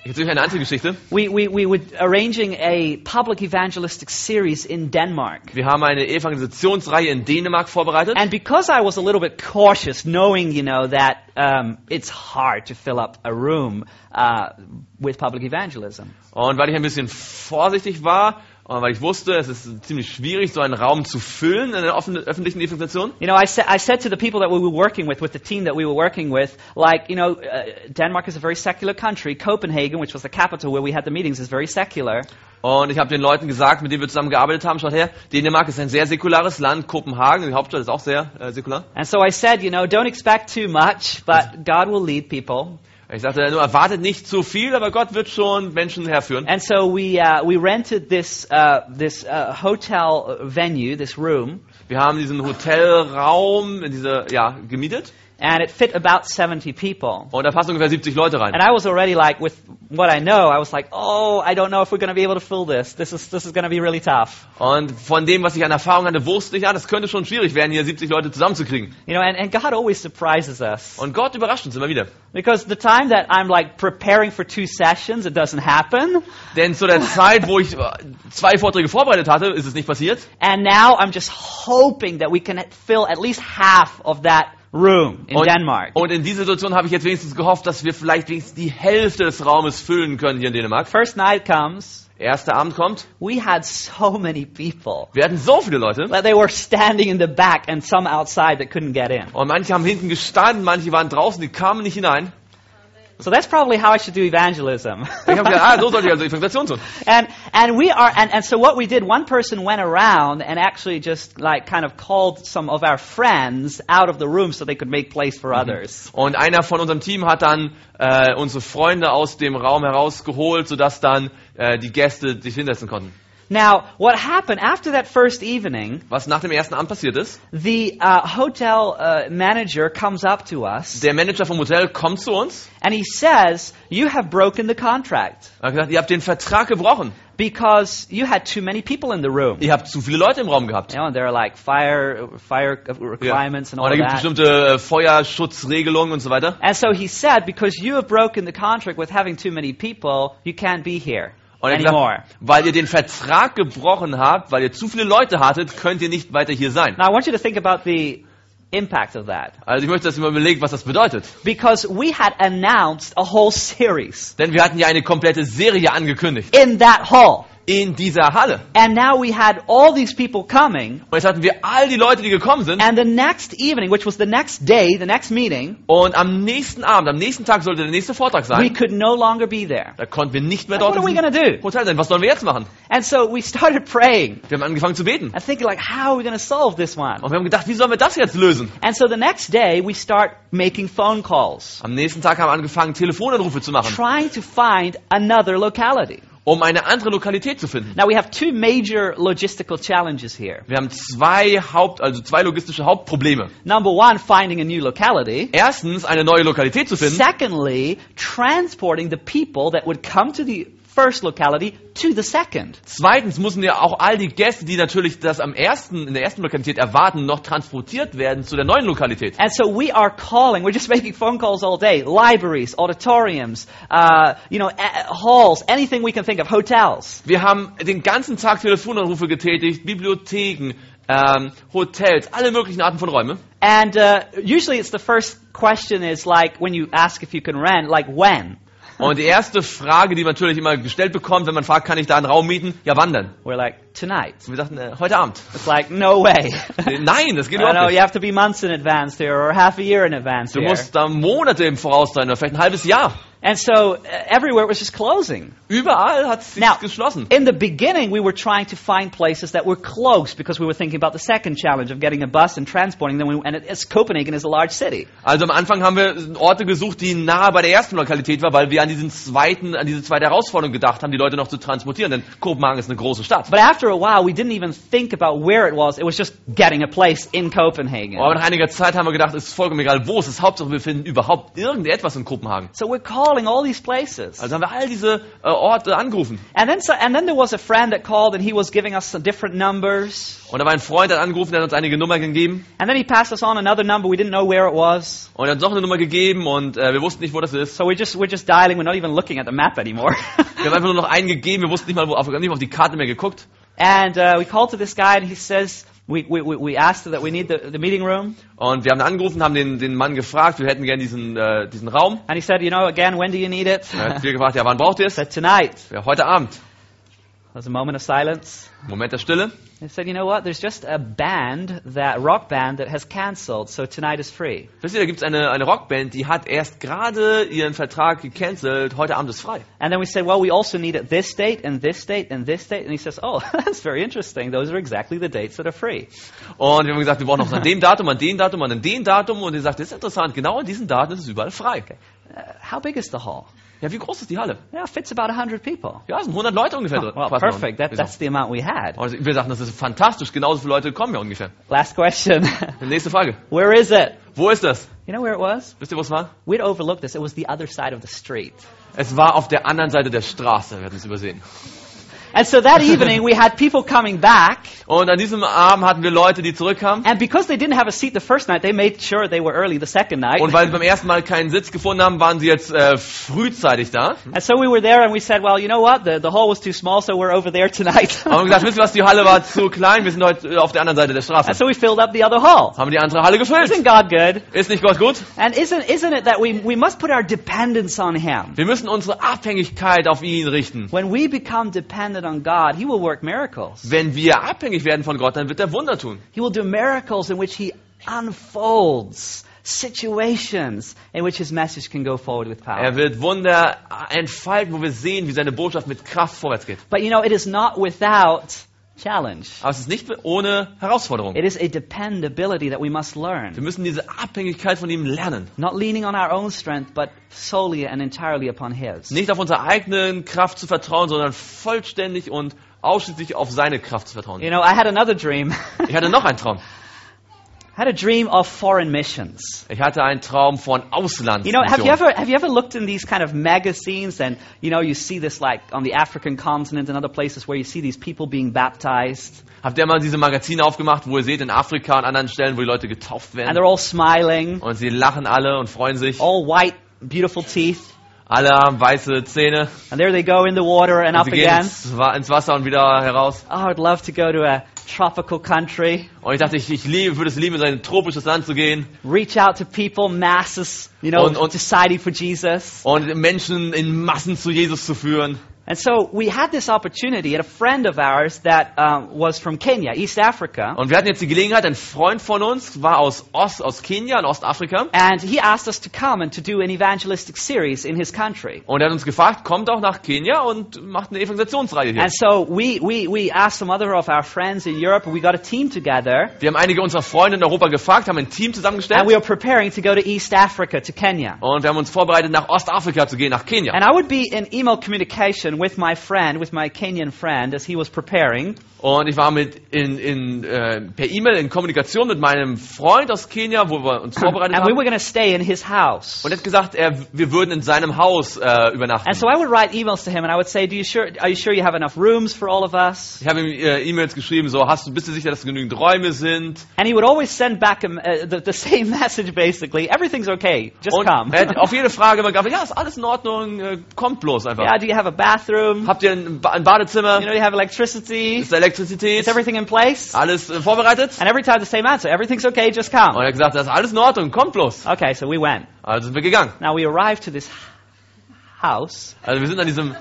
[SPEAKER 2] Jetzt habe ich eine andere Geschichte.
[SPEAKER 1] We, we, we were arranging a public evangelistic series in Denmark.
[SPEAKER 2] Wir haben eine Evangelisationsreihe in Dänemark vorbereitet.
[SPEAKER 1] And because I was a little bit cautious, knowing, you know, that um, it's hard to fill up a room uh, with public evangelism.
[SPEAKER 2] Und weil ich ein bisschen vorsichtig war weil ich wusste, es ist ziemlich schwierig, so einen Raum zu füllen in einer offenen, öffentlichen Evangelisation,
[SPEAKER 1] You know, I, sa- I said to the people that we were working with, with the team that we were working with, like, you know, uh, Denmark is a very secular country. Copenhagen, which was the capital where we had the meetings, is very secular.
[SPEAKER 2] Und ich habe den Leuten gesagt, mit denen wir zusammengearbeitet haben, schaut her, Dänemark ist ein sehr säkulares Land, Kopenhagen, die Hauptstadt ist auch sehr äh, säkular.
[SPEAKER 1] And so I said, you know, don't expect too much, but God will lead people.
[SPEAKER 2] Ich sagte, nur erwartet nicht zu viel, aber Gott wird schon Menschen herführen.
[SPEAKER 1] And so we, uh, we rented this, uh, this uh, hotel venue, this room,
[SPEAKER 2] Wir haben diesen Hotelraum, diese, ja, gemietet
[SPEAKER 1] and it fit about 70 people.
[SPEAKER 2] und da passen ungefähr 70 Leute rein.
[SPEAKER 1] And I was already like, with what I know, I was like, oh, I don't know if we're going to be able to fill this. This is, this is going to be really tough.
[SPEAKER 2] Und von dem, was ich an Erfahrung hatte, wusste ich, ja, das könnte schon schwierig werden, hier 70 Leute zusammenzukriegen.
[SPEAKER 1] You know, and, and God always surprises us.
[SPEAKER 2] Und Gott überrascht uns immer wieder.
[SPEAKER 1] Because the time that I'm like preparing for two sessions, it doesn't happen.
[SPEAKER 2] Denn zu der Zeit, wo ich äh, zwei Vorträge vorbereitet hatte, ist es nicht passiert.
[SPEAKER 1] And now I'm just hoping that we can fill at least half of that room in
[SPEAKER 2] Und,
[SPEAKER 1] Denmark.
[SPEAKER 2] und in dieser Situation habe ich jetzt wenigstens gehofft, dass wir vielleicht wenigstens die Hälfte des Raumes füllen können hier in Dänemark.
[SPEAKER 1] First night comes,
[SPEAKER 2] Erster Abend kommt.
[SPEAKER 1] we had so many people
[SPEAKER 2] Wir hatten so viele Leute.
[SPEAKER 1] that they were standing in the back and some outside that couldn't get in.
[SPEAKER 2] Und manche haben hinten gestanden, manche waren draußen, die kamen nicht hinein.
[SPEAKER 1] So that's probably how I should do evangelism.
[SPEAKER 2] Ich habe gedacht, *laughs* ah, so sollte ich also Evangelisation tun.
[SPEAKER 1] and and we are and, and so what we did one person went around and actually just like kind of called some of our friends out of the room so they could make place for others
[SPEAKER 2] Und einer von unserem Team hat dann äh, unsere Freunde aus dem Raum herausgeholt, sodass dann äh, die Gäste sich hinsetzen konnten.
[SPEAKER 1] Now what happened after that first evening
[SPEAKER 2] Was nach dem ersten Abend passiert ist,
[SPEAKER 1] the uh, hotel uh, manager comes up to us.
[SPEAKER 2] Der Manager vom Hotel kommt zu uns.
[SPEAKER 1] And he says you have broken the contract.
[SPEAKER 2] Und hat gesagt, ihr habt den Vertrag gebrochen.
[SPEAKER 1] because you had too many people in the room.
[SPEAKER 2] Ihr habt zu viele Leute im Raum gehabt.
[SPEAKER 1] you know and there are like fire fire requirements and all
[SPEAKER 2] Und da gibt es
[SPEAKER 1] that.
[SPEAKER 2] bestimmte äh, Feuerschutzregelungen und so weiter.
[SPEAKER 1] And so he said, because you have broken the contract with having too many people, you can't be here
[SPEAKER 2] Und er gesagt, weil ihr den Vertrag gebrochen habt, weil ihr zu viele Leute hattet, könnt ihr nicht weiter hier sein.
[SPEAKER 1] Now I want you to think about the impact of that.
[SPEAKER 2] Also ich möchte, dass ihr mal überlegt, was das bedeutet.
[SPEAKER 1] Because we had announced a whole series
[SPEAKER 2] Denn wir hatten ja eine komplette Serie angekündigt.
[SPEAKER 1] in that hall.
[SPEAKER 2] In dieser Halle.
[SPEAKER 1] And now we had all these people coming.
[SPEAKER 2] Und jetzt hatten wir all die Leute, die gekommen sind.
[SPEAKER 1] And the next evening, which was the next day, the next meeting,
[SPEAKER 2] Und am nächsten Abend, am nächsten Tag sollte der nächste Vortrag
[SPEAKER 1] we
[SPEAKER 2] sein.
[SPEAKER 1] could no longer be there.
[SPEAKER 2] Da konnten wir nicht mehr
[SPEAKER 1] What
[SPEAKER 2] dort
[SPEAKER 1] are we do?
[SPEAKER 2] Hotel sein. Was sollen wir jetzt machen?
[SPEAKER 1] And so we started praying
[SPEAKER 2] Wir haben angefangen zu beten.
[SPEAKER 1] and thinking like, how are we going to solve this one?
[SPEAKER 2] Und wir haben gedacht, wie sollen wir das jetzt lösen?
[SPEAKER 1] And so the next day, we start making phone calls,
[SPEAKER 2] Am nächsten Tag haben wir angefangen, Telefonanrufe zu machen,
[SPEAKER 1] trying to find another locality.
[SPEAKER 2] Um eine andere Lokalität zu finden.
[SPEAKER 1] Now we have two major logistical challenges here.
[SPEAKER 2] Wir haben zwei Haupt, also zwei logistische Hauptprobleme.
[SPEAKER 1] Number one, finding a new locality.
[SPEAKER 2] Erstens, eine neue Lokalität zu finden.
[SPEAKER 1] Secondly, transporting the people that would come to the first locality to the second.
[SPEAKER 2] Zweitens müssen ja auch all die Gäste, die natürlich das am ersten, in der ersten Lokalität erwarten, noch transportiert werden zu der neuen Lokalität.
[SPEAKER 1] And so we are calling, we're just *laughs* making phone calls all day. Libraries, auditoriums, uh, you know, halls, anything we can think of, hotels.
[SPEAKER 2] Wir haben den ganzen Tag Telefonanrufe getätigt, Bibliotheken, ähm, Hotels, alle möglichen Arten von Räumen.
[SPEAKER 1] And uh, usually it's the first question is like, when you ask if you can rent, like when?
[SPEAKER 2] Und die erste Frage, die man natürlich immer gestellt bekommt, wenn man fragt, kann ich da einen Raum mieten? Ja, wann denn?
[SPEAKER 1] We're like, tonight.
[SPEAKER 2] Und wir sagten, äh, heute Abend.
[SPEAKER 1] It's like, no way.
[SPEAKER 2] Nein, das geht
[SPEAKER 1] know,
[SPEAKER 2] überhaupt
[SPEAKER 1] you
[SPEAKER 2] nicht.
[SPEAKER 1] have to be months in advance there or half a year in advance
[SPEAKER 2] Du musst da Monate im Voraus sein oder vielleicht ein halbes Jahr.
[SPEAKER 1] And so uh, everywhere it was just closing.
[SPEAKER 2] Überall hat es sich
[SPEAKER 1] Now,
[SPEAKER 2] geschlossen.
[SPEAKER 1] in the beginning, we were trying to find places that were close because we were thinking about the second challenge of getting a bus and transporting them. And it's Copenhagen is a large city.
[SPEAKER 2] Also am Anfang haben wir Orte gesucht, die nahe bei der ersten Lokalität war, weil wir an diesen zweiten, an diese zweite Herausforderung gedacht haben, die Leute noch zu transportieren, denn Kopenhagen ist eine große Stadt.
[SPEAKER 1] But after a while, we didn't even think about where it was. It was just getting a place in Copenhagen.
[SPEAKER 2] Aber nach einiger Zeit haben wir gedacht, es ist vollkommen egal, wo es ist. Hauptsache, wir finden überhaupt irgendetwas in Kopenhagen.
[SPEAKER 1] So we're calling all these places.
[SPEAKER 2] Also haben wir all diese äh, Orte angerufen.
[SPEAKER 1] And then, so, and then there was a friend that called and he was giving us some different numbers.
[SPEAKER 2] Und da war ein Freund, der hat angerufen, der hat uns einige Nummern gegeben.
[SPEAKER 1] And then he passed us on another number. We didn't know where it was.
[SPEAKER 2] Und er hat uns noch eine Nummer gegeben und äh, wir wussten nicht, wo das ist.
[SPEAKER 1] So we're just, we're just dialing. We're not even looking at the map anymore. *laughs*
[SPEAKER 2] Wir haben einfach nur noch einen gegeben, wir wussten nicht mal, wo, auf, nicht mal auf die Karte mehr geguckt.
[SPEAKER 1] and uh, we called to this guy and he says, we, we, we asked that we need the, the meeting room.
[SPEAKER 2] Und wir haben angerufen, haben den, den Mann gefragt, wir hätten gerne diesen, äh, diesen Raum.
[SPEAKER 1] And he said, you know, again, when do you need it?
[SPEAKER 2] Er hat wir gefragt, ja, wann braucht ihr es? *laughs*
[SPEAKER 1] said, tonight.
[SPEAKER 2] Ja, heute Abend.
[SPEAKER 1] There's a moment of silence.
[SPEAKER 2] Moment der Stille.
[SPEAKER 1] He said, you know what? There's just a band, that rock band, that has canceled, so tonight is free.
[SPEAKER 2] Wisst ihr, da gibt's eine, eine Rockband, die hat erst gerade ihren Vertrag gecancelt, heute Abend ist frei.
[SPEAKER 1] And then we said, well, we also need it this date and this date and this date. And he says, oh, *laughs* that's very interesting. Those are exactly the dates that are free.
[SPEAKER 2] Und wir haben gesagt, wir brauchen noch an dem Datum, an dem Datum, an dem Datum. Und er sagt, das ist interessant, genau an diesen Daten ist es überall frei.
[SPEAKER 1] Uh, how big is the hall?
[SPEAKER 2] Ja, wie groß ist die Halle?
[SPEAKER 1] Yeah, it fits about 100 people.
[SPEAKER 2] Ja, es sind 100 Leute ungefähr drin.
[SPEAKER 1] Well,
[SPEAKER 2] Passen wir.
[SPEAKER 1] perfect. That, that's the amount we had.
[SPEAKER 2] Und wir sagten, das ist fantastisch, genauso viele Leute kommen ja ungefähr.
[SPEAKER 1] Last question. *laughs*
[SPEAKER 2] Nächste Frage.
[SPEAKER 1] Where is it?
[SPEAKER 2] Wo ist das?
[SPEAKER 1] You know where it was?
[SPEAKER 2] Wisst ihr, wo es war?
[SPEAKER 1] We'd overlooked this. It was the other side of the street.
[SPEAKER 2] Es war auf der anderen Seite der Straße, wir hatten es übersehen.
[SPEAKER 1] And so that *laughs* evening we had people coming back,
[SPEAKER 2] Und an diesem Abend hatten wir Leute, die zurückkamen.
[SPEAKER 1] and because they didn't have a seat the first night, they made sure they were early the second night.
[SPEAKER 2] Und weil sie beim ersten Mal keinen Sitz gefunden haben, waren sie jetzt äh, frühzeitig da.
[SPEAKER 1] And so we were there and we said, well, you know what? The, the hall was too small, so we're over there tonight.
[SPEAKER 2] Haben gesagt, wisst ihr was, die Halle war zu klein, wir sind heute äh, auf der anderen Seite der Straße.
[SPEAKER 1] and so we filled up the other hall.
[SPEAKER 2] Haben die andere Halle gefüllt.
[SPEAKER 1] Isn't God good?
[SPEAKER 2] Ist nicht Gott gut?
[SPEAKER 1] And isn't, isn't it that we, we must put our dependence on Him?
[SPEAKER 2] Wir müssen unsere Abhängigkeit auf ihn richten.
[SPEAKER 1] When we become dependent on God, He will work miracles.
[SPEAKER 2] Wenn wir abhängig werden von Gott, dann wird er Wunder tun.
[SPEAKER 1] He will do miracles in which He unfolds situations in which His message can go forward with power.
[SPEAKER 2] Er wird Wunder entfalten, wo wir sehen, wie seine Botschaft mit Kraft vorwärts geht.
[SPEAKER 1] But you know, it is not without challenge.
[SPEAKER 2] Aber es ist nicht ohne Herausforderung.
[SPEAKER 1] It is a dependability that we must
[SPEAKER 2] Wir
[SPEAKER 1] learn.
[SPEAKER 2] müssen diese Abhängigkeit von ihm lernen.
[SPEAKER 1] Not leaning on our own strength, but solely and entirely upon His.
[SPEAKER 2] Nicht auf unsere eigenen Kraft zu vertrauen, sondern vollständig und ausschließlich auf seine Kraft zu vertrauen.
[SPEAKER 1] You know, I had another dream.
[SPEAKER 2] Ich hatte noch einen Traum. *laughs*
[SPEAKER 1] Had a dream of foreign missions.
[SPEAKER 2] Ich hatte einen Traum von Ausland.
[SPEAKER 1] You know, have you ever have you ever looked in these kind of magazines and you know you see this like on the African continent and other places where you see these people being baptized
[SPEAKER 2] Habt ihr mal diese Magazine aufgemacht, wo ihr seht in Afrika und anderen Stellen, wo die Leute getauft
[SPEAKER 1] and
[SPEAKER 2] werden?
[SPEAKER 1] they're all smiling,
[SPEAKER 2] Und sie lachen alle und freuen sich.
[SPEAKER 1] all white, beautiful teeth,
[SPEAKER 2] Alle haben weiße Zähne.
[SPEAKER 1] and there they go in the water and
[SPEAKER 2] Und
[SPEAKER 1] up
[SPEAKER 2] sie gehen
[SPEAKER 1] again.
[SPEAKER 2] ins, ins Wasser und wieder heraus.
[SPEAKER 1] Oh, I'd love to go to a tropical country,
[SPEAKER 2] Und ich dachte, ich, ich liebe, würde es lieben, in ein tropisches Land zu gehen
[SPEAKER 1] reach out to people, masses, you know,
[SPEAKER 2] Und- und-
[SPEAKER 1] deciding for Jesus.
[SPEAKER 2] und Menschen in Massen zu Jesus zu führen.
[SPEAKER 1] And so we had this opportunity, and a friend of ours that um, was from Kenya, East Africa,
[SPEAKER 2] Und wir hatten jetzt die Gelegenheit, ein Freund von uns war aus Ost, aus Kenia, in Ostafrika.
[SPEAKER 1] and he asked us to come and to do an evangelistic series in his country.
[SPEAKER 2] Und er hat uns gefragt, kommt auch nach Kenia und macht eine Evangelisationsreihe hier.
[SPEAKER 1] And so we, we, we asked some other of our friends in Europe, and we got a team together,
[SPEAKER 2] Wir haben einige unserer Freunde in Europa gefragt, haben ein Team
[SPEAKER 1] and
[SPEAKER 2] zusammengestellt.
[SPEAKER 1] we were preparing to go to East Africa, to Kenya.
[SPEAKER 2] Und wir haben uns vorbereitet, nach Ostafrika zu gehen, nach Kenia.
[SPEAKER 1] And I would be in email communication with my friend, with my Kenyan friend, as he was preparing.
[SPEAKER 2] Und ich war mit in, in, äh, per E-Mail in Kommunikation mit meinem Freund aus Kenia, wo wir uns vorbereitet
[SPEAKER 1] And we were going to stay in his house.
[SPEAKER 2] Und er hat gesagt, er, wir würden in seinem Haus äh, übernachten.
[SPEAKER 1] And so I would write emails to him and I would say, Do you sure, are you sure you have enough rooms for all of us?
[SPEAKER 2] Ich habe ihm äh, E-Mails geschrieben, so, hast du, bist du sicher, dass genügend Räume sind?
[SPEAKER 1] And he would always send back a, uh, the, the *laughs* same message basically. Everything's okay. Just
[SPEAKER 2] Und
[SPEAKER 1] come.
[SPEAKER 2] er hat *laughs* auf jede Frage immer geantwortet, ja, ist alles in Ordnung, äh, kommt bloß einfach.
[SPEAKER 1] yeah, do you have a bathroom?
[SPEAKER 2] Habt ihr ein, ba ein Badezimmer?
[SPEAKER 1] You know, you have electricity?
[SPEAKER 2] Ist Elektrizität?
[SPEAKER 1] Is everything in place?
[SPEAKER 2] Alles äh, vorbereitet?
[SPEAKER 1] And every time the same answer. Everything's okay, just
[SPEAKER 2] Und
[SPEAKER 1] come.
[SPEAKER 2] er hat gesagt, das ist alles in Ordnung, kommt bloß.
[SPEAKER 1] Okay, so we went.
[SPEAKER 2] Also sind wir gegangen.
[SPEAKER 1] Now we arrived to this house
[SPEAKER 2] Also wir sind an diesem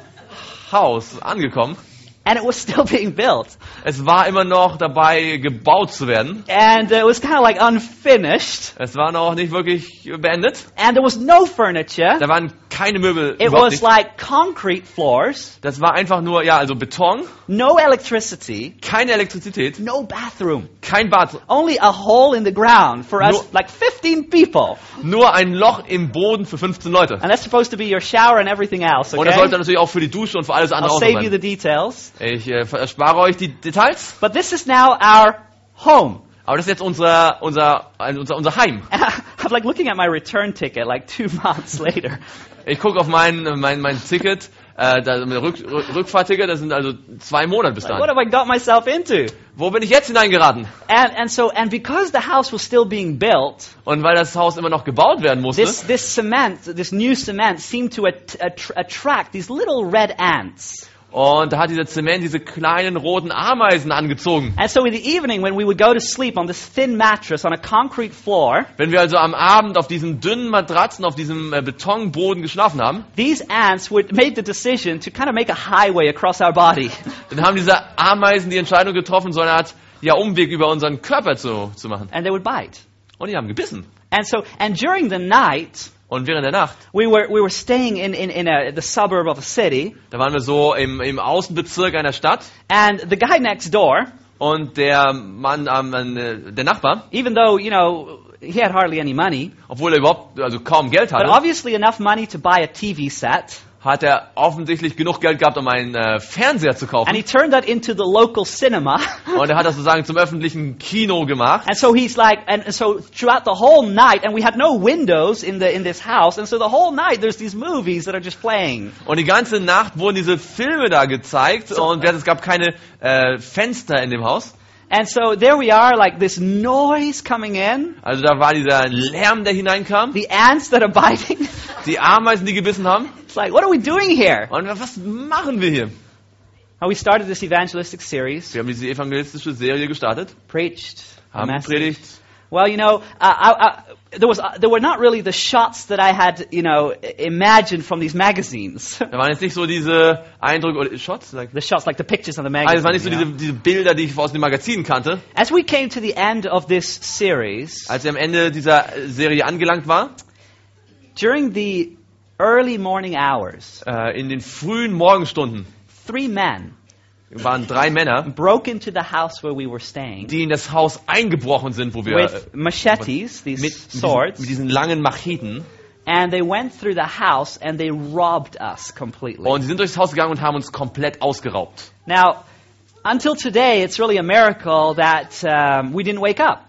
[SPEAKER 2] Haus angekommen.
[SPEAKER 1] and it was still *laughs* being built.
[SPEAKER 2] Es war immer noch dabei, gebaut zu werden.
[SPEAKER 1] And uh, it was kind of like unfinished.
[SPEAKER 2] Es war noch nicht wirklich beendet.
[SPEAKER 1] And there was no furniture.
[SPEAKER 2] Da waren keine Möbel.
[SPEAKER 1] It was
[SPEAKER 2] nicht.
[SPEAKER 1] like concrete floors,
[SPEAKER 2] Das war einfach nur, ja, also Beton,
[SPEAKER 1] no electricity,
[SPEAKER 2] keine Elektrizität,
[SPEAKER 1] no bathroom.
[SPEAKER 2] kein Bad,
[SPEAKER 1] Only a hole in the ground for us,
[SPEAKER 2] No-
[SPEAKER 1] like 15 people.
[SPEAKER 2] nur ein Loch im Boden für 15 Leute.
[SPEAKER 1] And that's supposed to be your shower and everything else,
[SPEAKER 2] Und das
[SPEAKER 1] okay?
[SPEAKER 2] sollte natürlich auch für die Dusche und für alles andere
[SPEAKER 1] I'll
[SPEAKER 2] auch
[SPEAKER 1] save you the
[SPEAKER 2] sein.
[SPEAKER 1] details.
[SPEAKER 2] Ich äh, erspare euch die Details,
[SPEAKER 1] But this is now our home.
[SPEAKER 2] aber das ist jetzt unser, unser, ein- unser, unser Heim. *laughs*
[SPEAKER 1] I'm like looking at my return ticket like two *laughs* months later.
[SPEAKER 2] Ich gucke auf mein, mein, mein Ticket, äh, da, mein Rück, Rück- Rückfahrticket, das sind also zwei Monate bis
[SPEAKER 1] Like, what
[SPEAKER 2] dahin.
[SPEAKER 1] have I got myself into?
[SPEAKER 2] Wo bin ich jetzt hineingeraten?
[SPEAKER 1] And, and so, and because the house was still being built,
[SPEAKER 2] Und weil das Haus immer noch gebaut werden musste,
[SPEAKER 1] this, this cement, this new cement seemed to at, att- attract these little red ants.
[SPEAKER 2] Und da hat dieser Zement diese kleinen roten Ameisen angezogen.
[SPEAKER 1] And so in the evening when we would go to sleep on this thin mattress on a concrete floor,
[SPEAKER 2] Wenn wir also am Abend auf diesen dünnen Matratzen, auf diesem äh, Betonboden geschlafen haben,
[SPEAKER 1] these ants would make the decision to kind of make a highway across our body. *laughs*
[SPEAKER 2] dann haben diese Ameisen die Entscheidung getroffen, so eine Art ja, Umweg über unseren Körper zu, zu machen.
[SPEAKER 1] And they would bite.
[SPEAKER 2] Und die haben gebissen.
[SPEAKER 1] And so, and during the night,
[SPEAKER 2] Und während der Nacht,
[SPEAKER 1] we were, we were staying in, in, in a, the suburb of a city,
[SPEAKER 2] da waren wir so im, im Außenbezirk einer Stadt
[SPEAKER 1] and the guy next door,
[SPEAKER 2] und der Mann, ähm, äh, der Nachbar,
[SPEAKER 1] even though, you know, he had hardly any money,
[SPEAKER 2] obwohl er überhaupt also kaum Geld hatte.
[SPEAKER 1] but obviously enough money to buy a TV set,
[SPEAKER 2] hat er offensichtlich genug Geld gehabt, um einen äh, Fernseher zu kaufen.
[SPEAKER 1] and he turned that into the local cinema. *laughs*
[SPEAKER 2] Und er hat das sozusagen zum öffentlichen Kino gemacht.
[SPEAKER 1] And so he's like, and so throughout the whole night, and we had no windows in the in this house, and so the whole night there's these movies that are just playing.
[SPEAKER 2] Und die ganze Nacht wurden diese Filme da gezeigt und es gab keine äh, Fenster in dem Haus.
[SPEAKER 1] And so there we are, like this noise coming in,
[SPEAKER 2] Also da war dieser Lärm, der hineinkam,
[SPEAKER 1] the ants that are biting.
[SPEAKER 2] die Ameisen, die gebissen haben.
[SPEAKER 1] It's like, what are we doing here?
[SPEAKER 2] Und was machen wir hier?
[SPEAKER 1] And we started this evangelistic series,
[SPEAKER 2] Wir haben diese evangelistische Serie gestartet,
[SPEAKER 1] preached,
[SPEAKER 2] haben
[SPEAKER 1] message. Well, you know, I, I, there was uh, there were not really the shots that I had, you know, imagined from these magazines. *laughs*
[SPEAKER 2] Da waren jetzt nicht so diese Eindrücke oder Shots. Like,
[SPEAKER 1] the shots, like the pictures on the
[SPEAKER 2] also es waren
[SPEAKER 1] magazine.
[SPEAKER 2] nicht so diese, diese Bilder, die ich aus den Magazinen kannte.
[SPEAKER 1] As we came to the end of this series,
[SPEAKER 2] Als er am Ende dieser Serie angelangt war,
[SPEAKER 1] during the early morning hours,
[SPEAKER 2] äh, in den frühen Morgenstunden,
[SPEAKER 1] three men
[SPEAKER 2] waren drei Männer,
[SPEAKER 1] broke into the house where we were staying
[SPEAKER 2] die in das Haus eingebrochen sind, wo wir
[SPEAKER 1] with machetes,
[SPEAKER 2] äh,
[SPEAKER 1] these
[SPEAKER 2] mit,
[SPEAKER 1] swords,
[SPEAKER 2] mit diesen langen Macheten
[SPEAKER 1] and they went through the house and they robbed us completely.
[SPEAKER 2] und sie sind durchs Haus gegangen und haben uns komplett ausgeraubt.
[SPEAKER 1] Now, until today, it's really a miracle that um, we didn't wake up.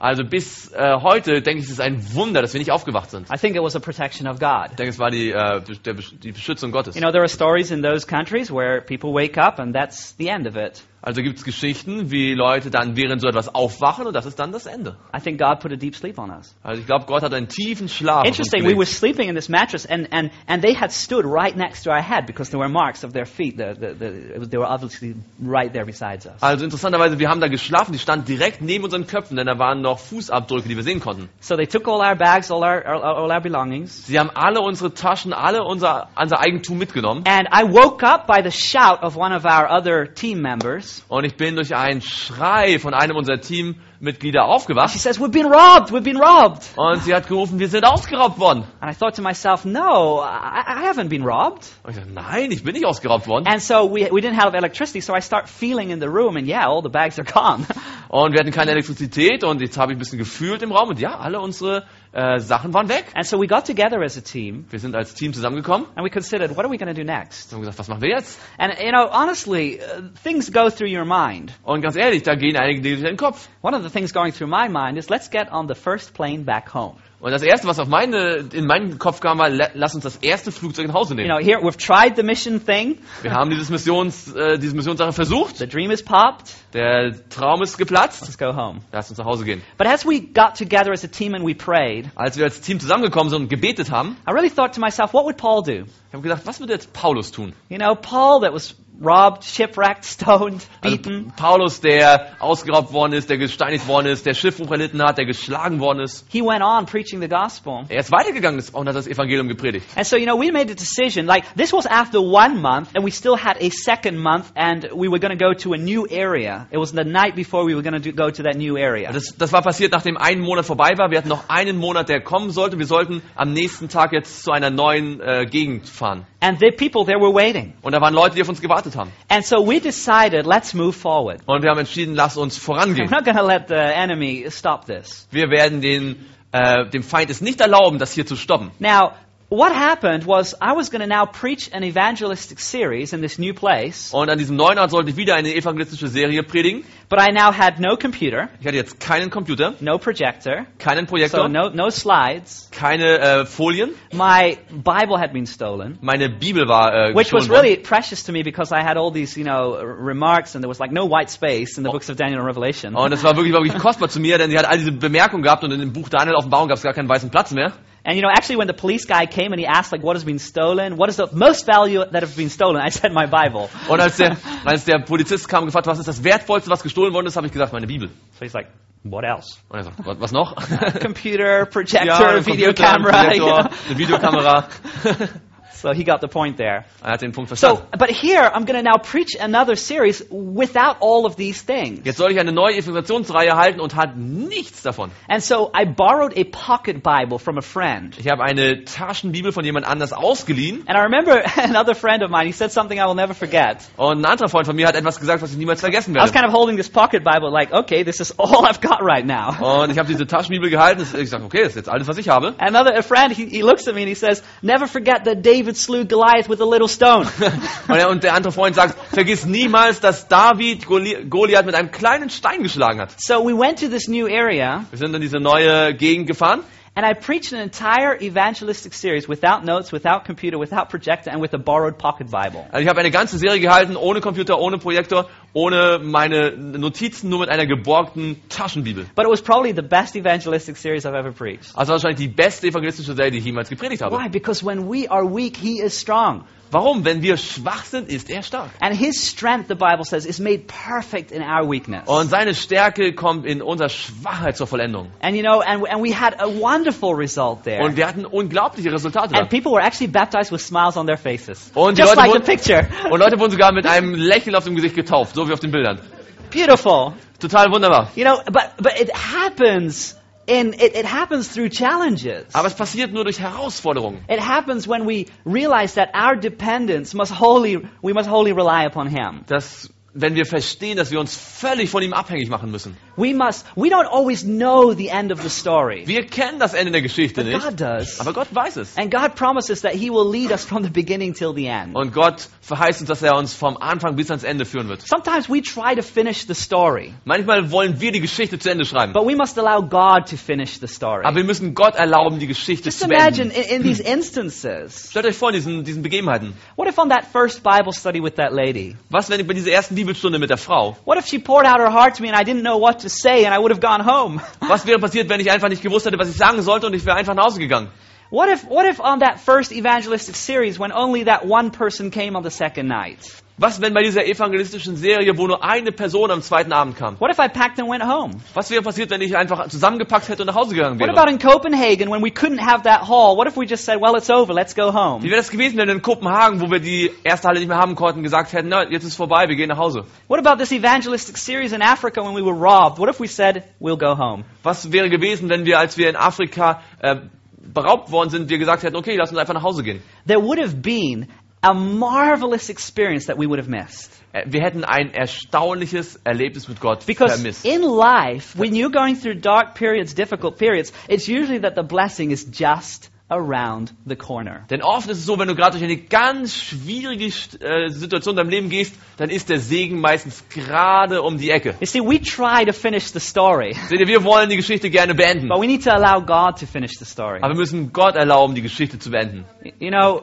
[SPEAKER 2] Also bis äh, heute denke ich, es ist ein Wunder, dass wir nicht aufgewacht sind.
[SPEAKER 1] I think it was a protection of God.
[SPEAKER 2] Ich denke, es war die, äh, die Beschützung Gottes.
[SPEAKER 1] You know, there are stories in those countries where people wake up and that's the end of it.
[SPEAKER 2] Also gibt es Geschichten, wie Leute dann während so etwas aufwachen und das ist dann das Ende.
[SPEAKER 1] I think God put a deep sleep on us.
[SPEAKER 2] Also ich glaube, Gott hat einen tiefen Schlaf.
[SPEAKER 1] Interesting, we were sleeping in this mattress and, and, and they had stood right next to our head because there were marks of their feet. The, the, the, they were obviously right there beside us.
[SPEAKER 2] Also interessanterweise, wir haben da geschlafen, die standen direkt neben unseren Köpfen, denn da waren noch Fußabdrücke, die wir sehen konnten.
[SPEAKER 1] So they took all our bags, all our, all our belongings.
[SPEAKER 2] Sie haben alle unsere Taschen, alle unser, unser Eigentum mitgenommen.
[SPEAKER 1] And I woke up by the shout of one of our other team members.
[SPEAKER 2] Und ich bin durch einen Schrei von einem unserer Teammitglieder Teammitglieder
[SPEAKER 1] She
[SPEAKER 2] aufgewacht
[SPEAKER 1] says, We've been robbed, we've been robbed.
[SPEAKER 2] und sie hat gerufen, wir sind ausgeraubt worden.
[SPEAKER 1] And I thought to myself, No, I, I haven't been robbed.
[SPEAKER 2] Und ich dachte, nein, ich bin nicht ausgeraubt worden.
[SPEAKER 1] And so we, we didn't have electricity, so I start feeling in the room, and yeah, all the bags are gone.
[SPEAKER 2] Und wir hatten keine Elektrizität und jetzt habe ich ein bisschen gefühlt im Raum und ja, alle unsere äh, Sachen waren weg.
[SPEAKER 1] and so we got together as a team,
[SPEAKER 2] Wir sind als Team zusammengekommen
[SPEAKER 1] and we considered, what are we going to do next?
[SPEAKER 2] und haben gesagt, was machen wir jetzt?
[SPEAKER 1] And, you know, honestly, uh, things go through your mind.
[SPEAKER 2] Und ganz ehrlich, da gehen einige Dinge durch den Kopf.
[SPEAKER 1] One of the things going through my mind is let's get on the first plane back home.
[SPEAKER 2] Und das erste, was auf meine, in meinen Kopf kam, war, la- lass uns das erste Flugzeug nach Hause
[SPEAKER 1] You
[SPEAKER 2] nehmen.
[SPEAKER 1] know, here we've tried the mission thing.
[SPEAKER 2] Wir haben dieses Missions, äh, diese Missionssache versucht.
[SPEAKER 1] The dream is popped.
[SPEAKER 2] Der Traum ist geplatzt.
[SPEAKER 1] Let's go home.
[SPEAKER 2] Lass uns nach Hause gehen.
[SPEAKER 1] But as we got together as a team and we prayed,
[SPEAKER 2] Als wir als Team zusammengekommen sind und gebetet haben,
[SPEAKER 1] I really thought to myself, what would Paul do?
[SPEAKER 2] ich habe gedacht, was würde jetzt Paulus tun?
[SPEAKER 1] You know, Paul that was robbed, shipwrecked, *laughs* stoned,
[SPEAKER 2] Also
[SPEAKER 1] beaten.
[SPEAKER 2] Paulus, der ausgeraubt worden ist, der gesteinigt worden ist, der Schiffbruch erlitten hat, der geschlagen worden ist.
[SPEAKER 1] He went on preaching the gospel.
[SPEAKER 2] Er ist weitergegangen und hat das Evangelium gepredigt.
[SPEAKER 1] And so, you know, we made a decision. Like, this was after one month, and we still had a second month, and we were going to go to a new area. It was the night before we were going to go to that new area.
[SPEAKER 2] Das, das war passiert, nachdem ein Monat vorbei war. Wir hatten noch einen Monat, der kommen sollte. Wir sollten am nächsten Tag jetzt zu einer neuen äh, Gegend fahren.
[SPEAKER 1] And the people there were waiting.
[SPEAKER 2] Und da waren Leute, die auf uns gewartet haben.
[SPEAKER 1] And so we decided, let's move forward.
[SPEAKER 2] Und wir haben entschieden, lass uns
[SPEAKER 1] We're
[SPEAKER 2] vorangehen.
[SPEAKER 1] not going to let the enemy stop this.
[SPEAKER 2] Wir werden den, äh, dem Feind es nicht erlauben, das hier zu stoppen.
[SPEAKER 1] Now, what happened was I was going to now preach an evangelistic series in this new place,
[SPEAKER 2] Und an diesem neuen Ort sollte ich wieder eine evangelistische Serie predigen.
[SPEAKER 1] but I now had no computer,
[SPEAKER 2] Ich hatte jetzt keinen Computer,
[SPEAKER 1] no projector,
[SPEAKER 2] keinen
[SPEAKER 1] so
[SPEAKER 2] Projektor,
[SPEAKER 1] no, no slides.
[SPEAKER 2] keine äh, Folien.
[SPEAKER 1] My Bible had been stolen.
[SPEAKER 2] Meine Bibel war äh,
[SPEAKER 1] Which was really precious to me because I had all these, you know, remarks and there was like no white space in the books of Daniel and Revelation.
[SPEAKER 2] Und es war wirklich, wirklich kostbar zu mir, denn sie hat all diese Bemerkungen gehabt und in dem Buch Daniel Offenbarung gab es gar keinen weißen Platz mehr.
[SPEAKER 1] And you know, actually when the police guy came and he asked like what has been stolen, what is the most value that has been stolen? I said my Bible.
[SPEAKER 2] Und als der, *laughs* als der Polizist kam und gefragt, was ist das Wertvollste, was gestohlen worden ist, habe ich gesagt, meine Bibel.
[SPEAKER 1] So he's like, what else?
[SPEAKER 2] Und er sagt, was, was noch? *laughs*
[SPEAKER 1] Computer, projector,
[SPEAKER 2] ja, ein
[SPEAKER 1] video
[SPEAKER 2] Computer, ein
[SPEAKER 1] camera. you
[SPEAKER 2] Projektor,
[SPEAKER 1] know.
[SPEAKER 2] eine Videokamera. *laughs*
[SPEAKER 1] So he got the point there.
[SPEAKER 2] Er hat den Punkt
[SPEAKER 1] So,
[SPEAKER 2] verstanden.
[SPEAKER 1] but here I'm going to now preach another series without all of these things.
[SPEAKER 2] Jetzt soll ich eine neue Evangelisationsreihe halten und hat nichts davon.
[SPEAKER 1] And so I borrowed a pocket Bible from a friend.
[SPEAKER 2] Ich habe eine Taschenbibel von jemand anders ausgeliehen
[SPEAKER 1] And I remember *laughs* another friend of mine, he said something I will never forget.
[SPEAKER 2] und ein anderer Freund von mir hat etwas gesagt, was ich niemals vergessen
[SPEAKER 1] I was
[SPEAKER 2] werde.
[SPEAKER 1] kind of holding this pocket Bible like, okay, this is all *laughs* I've got right now.
[SPEAKER 2] Und ich habe diese Taschenbibel gehalten. Ich sage, okay, das ist jetzt alles, was ich habe.
[SPEAKER 1] Another friend, he, he looks at me and he says, never forget that David slew Goliath with a little stone. *laughs*
[SPEAKER 2] Und der, andere Freund sagt, vergiss niemals, dass David Goli- Goliath mit einem kleinen Stein geschlagen hat.
[SPEAKER 1] so we went to this new area
[SPEAKER 2] Wir sind in diese neue Gegend gefahren
[SPEAKER 1] and I preached an entire evangelistic series without notes, without computer, without projector, and with a borrowed pocket Bible.
[SPEAKER 2] Also ich habe eine ganze Serie gehalten, ohne Computer, ohne Projektor, ohne meine Notizen, nur mit einer geborgten Taschenbibel.
[SPEAKER 1] But it was probably the best evangelistic series I've ever preached.
[SPEAKER 2] Also wahrscheinlich die beste evangelistische Serie, die ich jemals gepredigt habe.
[SPEAKER 1] Why? Because when we are weak, he is strong.
[SPEAKER 2] Warum? Wenn wir schwach sind, ist er stark.
[SPEAKER 1] And his strength, the Bible says, is made perfect in our weakness.
[SPEAKER 2] Und seine Stärke kommt in unserer Schwachheit zur Vollendung.
[SPEAKER 1] And you know, and, and we had a wonderful result there.
[SPEAKER 2] Und wir hatten unglaubliche Resultate da.
[SPEAKER 1] And people were actually baptized with smiles on their faces.
[SPEAKER 2] Und
[SPEAKER 1] Just
[SPEAKER 2] Leute
[SPEAKER 1] like the
[SPEAKER 2] wurden-
[SPEAKER 1] picture.
[SPEAKER 2] Und Leute wurden sogar mit einem Lächeln auf dem Gesicht getauft, so wie auf den Bildern.
[SPEAKER 1] Beautiful.
[SPEAKER 2] Total wunderbar.
[SPEAKER 1] You know, but, but it happens in, it, it happens through challenges.
[SPEAKER 2] Aber es passiert nur durch Herausforderungen.
[SPEAKER 1] It happens when we realize that our dependence must wholly, we must wholly rely upon Him.
[SPEAKER 2] Dass, wenn wir verstehen, dass wir uns völlig von ihm abhängig machen müssen.
[SPEAKER 1] We must, we don't always know the end of the story.
[SPEAKER 2] Wir kennen das Ende der Geschichte
[SPEAKER 1] But
[SPEAKER 2] nicht,
[SPEAKER 1] God does.
[SPEAKER 2] aber Gott weiß es.
[SPEAKER 1] And God promises that He will lead us from the beginning till the end.
[SPEAKER 2] Und Gott verheißt uns, dass er uns vom Anfang bis ans Ende führen wird.
[SPEAKER 1] Sometimes we try to finish the story,
[SPEAKER 2] Manchmal wollen wir die Geschichte zu Ende schreiben.
[SPEAKER 1] but we must allow God to finish the story.
[SPEAKER 2] Aber wir müssen Gott erlauben, die Geschichte
[SPEAKER 1] Just
[SPEAKER 2] zu
[SPEAKER 1] imagine in, in these instances, *clears throat*
[SPEAKER 2] Stellt euch vor, in diesen, diesen Begebenheiten.
[SPEAKER 1] what if on that first Bible study with that lady,
[SPEAKER 2] Was, wenn ich bei dieser ersten Bibelstunde mit der Frau,
[SPEAKER 1] what if she poured out her heart to me and I didn't know what to say and I would have gone home? *laughs*
[SPEAKER 2] was wäre passiert, wenn ich einfach nicht gewusst hätte, was ich sagen sollte und ich wäre einfach nach Hause gegangen?
[SPEAKER 1] What if, what if on that first evangelistic series, when only that one person came on the second night?
[SPEAKER 2] Was, wenn bei dieser evangelistischen Serie, wo nur eine Person am zweiten Abend kam?
[SPEAKER 1] What if I packed and went home?
[SPEAKER 2] Was wäre passiert, wenn ich einfach zusammengepackt hätte und nach Hause gegangen
[SPEAKER 1] What
[SPEAKER 2] wäre?
[SPEAKER 1] about in Copenhagen when we couldn't have that hall? What if we just said, well, it's over, let's go
[SPEAKER 2] Wie
[SPEAKER 1] home?
[SPEAKER 2] wäre das gewesen, wenn in Kopenhagen, wo wir die erste Halle nicht mehr haben konnten, gesagt hätten, na, jetzt ist vorbei, wir gehen nach Hause?
[SPEAKER 1] What about this evangelistic series in Africa when we were robbed? What if we said, we'll go home?
[SPEAKER 2] Was wäre gewesen, wenn wir, als wir in Afrika äh, beraubt worden sind, wir gesagt hätten, okay, lass uns einfach nach Hause gehen?
[SPEAKER 1] There would have been a marvelous experience that we would have missed.
[SPEAKER 2] Äh, Wir hätten ein erstaunliches Erlebnis mit Gott
[SPEAKER 1] Because
[SPEAKER 2] vermisst.
[SPEAKER 1] in life, when you're going through dark periods, difficult periods, it's usually that the blessing is just around the corner.
[SPEAKER 2] Denn oft ist es so, wenn du gerade durch eine ganz schwierige äh, Situation in deinem Leben gehst, dann ist der Segen meistens gerade um die Ecke.
[SPEAKER 1] You see, we try to finish the story,
[SPEAKER 2] Seht ihr, wir wollen die Geschichte gerne beenden.
[SPEAKER 1] but we need to allow God to finish the story.
[SPEAKER 2] Aber wir müssen Gott erlauben, die Geschichte zu beenden.
[SPEAKER 1] You know,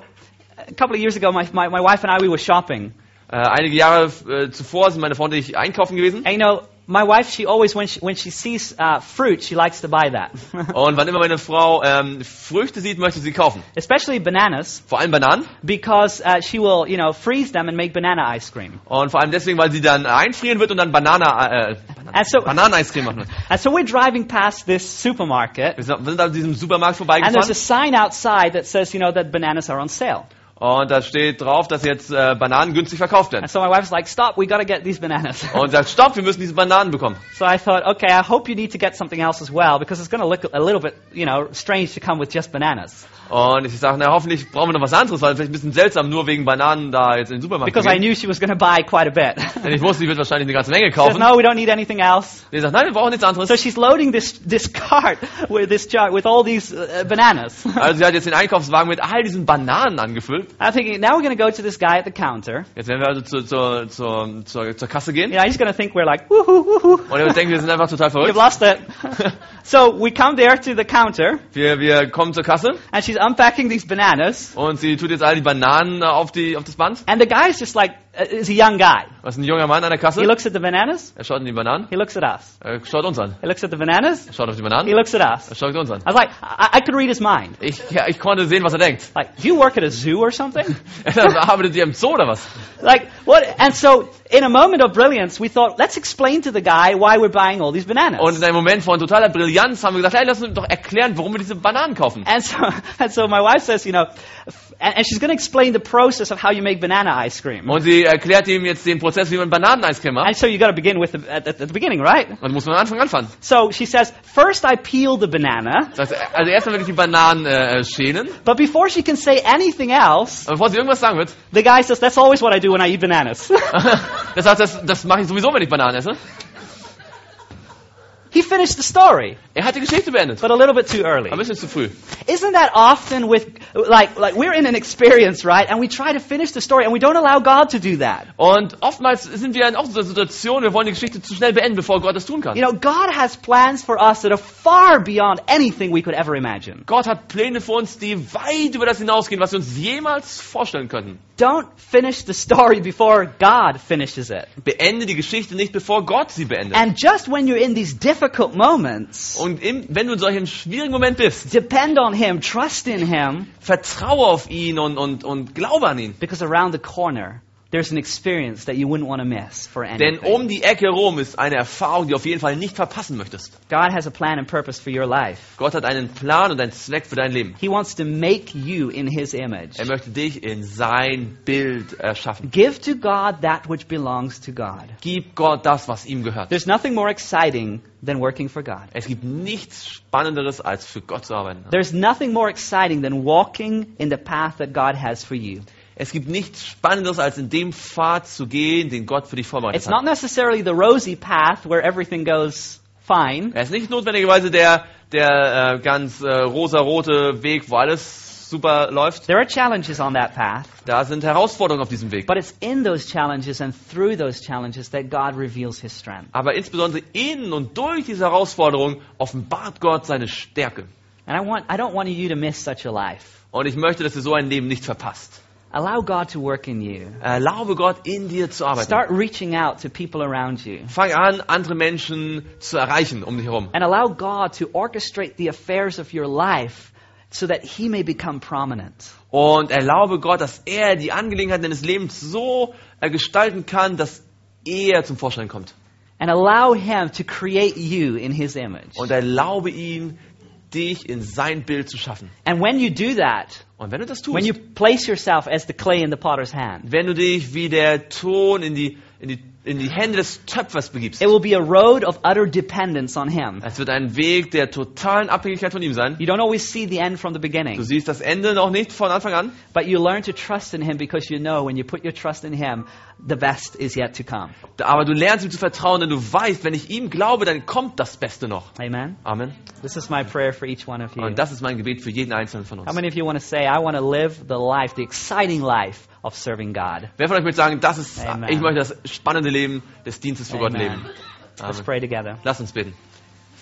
[SPEAKER 1] a couple of years ago, my, my, my wife and I, we were shopping.
[SPEAKER 2] Äh, einige Jahre äh, zuvor sind meine Frau und ich einkaufen gewesen.
[SPEAKER 1] And you know, my wife, she always, when she, when she sees uh, fruit, she likes to buy that. *laughs*
[SPEAKER 2] Und wann immer meine Frau ähm, Früchte sieht, möchte sie kaufen.
[SPEAKER 1] Especially bananas,
[SPEAKER 2] Vor allem Bananen.
[SPEAKER 1] because uh, she will, you know, freeze them and make banana ice cream.
[SPEAKER 2] Und vor allem deswegen, weil sie dann einfrieren wird und dann Banana, äh,
[SPEAKER 1] And so,
[SPEAKER 2] Bananeneiscreme machen wird.
[SPEAKER 1] and so we're driving past this supermarket,
[SPEAKER 2] Wir sind wir sind an diesem Supermarkt
[SPEAKER 1] and there's a
[SPEAKER 2] vorbeigefahren.
[SPEAKER 1] sign outside that says, you know, that bananas are on sale.
[SPEAKER 2] Und da steht drauf, dass jetzt äh, Bananen günstig verkauft werden.
[SPEAKER 1] And so my wife's like, stop, we gotta get these bananas. *laughs*
[SPEAKER 2] Und sagt, stopp, wir müssen diese Bananen bekommen.
[SPEAKER 1] so I thought, okay, I hope you need to get something else as well, because it's gonna look a little bit, you know, strange to come with just bananas.
[SPEAKER 2] Und ich sage, na hoffentlich brauchen wir noch was anderes, weil vielleicht ein bisschen seltsam, nur wegen Bananen da jetzt in den Supermarkt
[SPEAKER 1] Because I knew she was gonna buy quite a bit. *laughs*
[SPEAKER 2] Denn ich wusste, die wird wahrscheinlich eine ganze Menge
[SPEAKER 1] She says,
[SPEAKER 2] kaufen.
[SPEAKER 1] no, we don't need anything else.
[SPEAKER 2] Die sagt, nein, wir brauchen nichts anderes.
[SPEAKER 1] So she's loading this, this cart with this jar with all these uh, bananas.
[SPEAKER 2] Also sie hat jetzt den Einkaufswagen mit all diesen Bananen angefüllt.
[SPEAKER 1] I'm thinking, now we're going to go to this guy at the counter.
[SPEAKER 2] Jetzt werden wir also zur, zur, zur, zur, zur Kasse gehen.
[SPEAKER 1] Know, he's going to think we're like, woohoo, woohoo.
[SPEAKER 2] Und er wird denken, wir sind einfach total
[SPEAKER 1] You've
[SPEAKER 2] verrückt.
[SPEAKER 1] lost it. *laughs* so we come there to the counter,
[SPEAKER 2] Wir, wir kommen zur Kasse
[SPEAKER 1] and she's unpacking these bananas.
[SPEAKER 2] und sie tut jetzt all die Bananen äh, auf, die, auf das Band.
[SPEAKER 1] And the guy is just like, uh, is a young guy.
[SPEAKER 2] Ist ein junger Mann an der Kasse?
[SPEAKER 1] He looks at the bananas.
[SPEAKER 2] Er schaut in die Bananen.
[SPEAKER 1] He looks at us.
[SPEAKER 2] Er schaut uns an.
[SPEAKER 1] He looks at the bananas.
[SPEAKER 2] Er schaut auf die
[SPEAKER 1] He
[SPEAKER 2] Bananen.
[SPEAKER 1] looks at us.
[SPEAKER 2] Er schaut uns an.
[SPEAKER 1] I was like, I, I could read his mind.
[SPEAKER 2] Ich, ja, ich konnte sehen, was er denkt.
[SPEAKER 1] Like, do you work at a zoo or something? *laughs*
[SPEAKER 2] Arbeitet ihr im Zoo oder was?
[SPEAKER 1] like, what? And so, in a moment of brilliance, we thought, let's explain to the guy why we're buying all these bananas.
[SPEAKER 2] Und in einem Moment von totaler Brillanz haben wir gesagt, hey, lass uns doch erklären, warum wir diese Bananen kaufen.
[SPEAKER 1] And so, *laughs* and so my wife says, you know, and, she's going to explain the process of how you make banana ice cream.
[SPEAKER 2] Und sie erklärt ihm jetzt den Prozess, wie man Bananeneiscreme macht.
[SPEAKER 1] And so you got to begin with the, at, at the beginning, right?
[SPEAKER 2] Und muss man am Anfang anfangen.
[SPEAKER 1] So she says, first I peel the banana,
[SPEAKER 2] Das heißt, also erstmal werde ich die Bananen äh, schälen.
[SPEAKER 1] but before she can say anything else,
[SPEAKER 2] Aber bevor sie irgendwas sagen wird,
[SPEAKER 1] the guy says, that's always what I do when I eat bananas. *laughs*
[SPEAKER 2] das heißt, das, das mache ich sowieso, wenn ich Bananen esse.
[SPEAKER 1] He finished the story,
[SPEAKER 2] Er hat die Geschichte beendet.
[SPEAKER 1] but a little bit too early.
[SPEAKER 2] Ein bisschen zu früh.
[SPEAKER 1] Isn't that often with, like, like we're in an experience, right? And we try to finish the story and we don't allow God to do that.
[SPEAKER 2] Und oftmals sind wir in auch so Situation, wir wollen die Geschichte zu schnell beenden, bevor Gott es tun kann.
[SPEAKER 1] You know, God has plans for us that are far beyond anything we could ever imagine.
[SPEAKER 2] Gott hat Pläne für uns, die weit über das hinausgehen, was wir uns jemals vorstellen könnten.
[SPEAKER 1] Don't finish the story before God finishes it.
[SPEAKER 2] Beende die Geschichte nicht, bevor Gott sie beendet.
[SPEAKER 1] And just when you're in these difficult moments,
[SPEAKER 2] Und im, wenn du in solchem schwierigen Moment bist,
[SPEAKER 1] depend on Him, trust in Him,
[SPEAKER 2] vertraue auf ihn und, und, und glaube an ihn.
[SPEAKER 1] because around the corner, there's an experience that you wouldn't want to miss for
[SPEAKER 2] Denn
[SPEAKER 1] anything.
[SPEAKER 2] um die Ecke rum ist eine Erfahrung, die du auf jeden Fall nicht verpassen möchtest.
[SPEAKER 1] God has a plan and purpose for your life.
[SPEAKER 2] Gott hat einen Plan und einen Zweck für dein Leben.
[SPEAKER 1] He wants to make you in His image.
[SPEAKER 2] Er möchte dich in sein Bild erschaffen.
[SPEAKER 1] Give to God that which belongs to God.
[SPEAKER 2] Gib Gott das, was ihm gehört.
[SPEAKER 1] There's nothing more exciting than working for God.
[SPEAKER 2] Es gibt nichts Spannenderes, als für Gott zu arbeiten.
[SPEAKER 1] There's nothing more exciting than walking in the path that God has for you.
[SPEAKER 2] Es gibt nichts Spannenderes, als in dem Pfad zu gehen, den Gott für dich vorbereitet
[SPEAKER 1] It's not
[SPEAKER 2] hat.
[SPEAKER 1] necessarily the rosy path where everything goes fine.
[SPEAKER 2] Er ist nicht notwendigerweise der, der äh, ganz äh, rosarote Weg, wo alles super läuft.
[SPEAKER 1] There are challenges on that path,
[SPEAKER 2] Da sind Herausforderungen auf diesem Weg.
[SPEAKER 1] but it's in those challenges and through those challenges that God reveals His strength.
[SPEAKER 2] Aber insbesondere in und durch diese Herausforderung offenbart Gott seine Stärke.
[SPEAKER 1] And I want, I don't want you to miss such a life.
[SPEAKER 2] Und ich möchte, dass du so ein Leben nicht verpasst.
[SPEAKER 1] Allow God to work in you.
[SPEAKER 2] Erlaube Gott, in dir zu arbeiten.
[SPEAKER 1] Start reaching out to people around you.
[SPEAKER 2] Fang an, andere Menschen zu erreichen um dich herum.
[SPEAKER 1] And allow God to orchestrate the affairs of your life so that he may become prominent.
[SPEAKER 2] Und erlaube Gott, dass er die Angelegenheiten deines Lebens so äh, gestalten kann, dass er zum Vorschein kommt.
[SPEAKER 1] And allow him to create you in his image.
[SPEAKER 2] Und erlaube ihm, dich in sein Bild zu schaffen.
[SPEAKER 1] And when you do that,
[SPEAKER 2] Und wenn du das
[SPEAKER 1] when you
[SPEAKER 2] tust,
[SPEAKER 1] place yourself as the clay in the potter's hand,
[SPEAKER 2] wenn du dich wie der Ton in die, in die, in die Hände des Töpfers begibst,
[SPEAKER 1] it will be a road of utter dependence on him.
[SPEAKER 2] es wird ein Weg der totalen Abhängigkeit von ihm sein.
[SPEAKER 1] You don't always see the end from the
[SPEAKER 2] Du
[SPEAKER 1] beginning,
[SPEAKER 2] siehst das Ende noch nicht von Anfang an,
[SPEAKER 1] but you learn to trust in him because you know when you put your trust in him, the best is yet to come.
[SPEAKER 2] aber du lernst ihm zu vertrauen, denn du weißt, wenn ich ihm glaube, dann kommt das Beste noch.
[SPEAKER 1] Amen.
[SPEAKER 2] Amen.
[SPEAKER 1] This is my prayer for each one of you.
[SPEAKER 2] Und das ist mein Gebet für jeden Einzelnen von uns.
[SPEAKER 1] How many of you want to say, I want to live the life, the exciting life of serving God?
[SPEAKER 2] Wer von euch möchte sagen, das ist,
[SPEAKER 1] Amen.
[SPEAKER 2] ich möchte das spannende Leben des Dienstes für Gott
[SPEAKER 1] Amen.
[SPEAKER 2] leben?
[SPEAKER 1] Let's
[SPEAKER 2] Amen.
[SPEAKER 1] pray together.
[SPEAKER 2] Lass uns beten.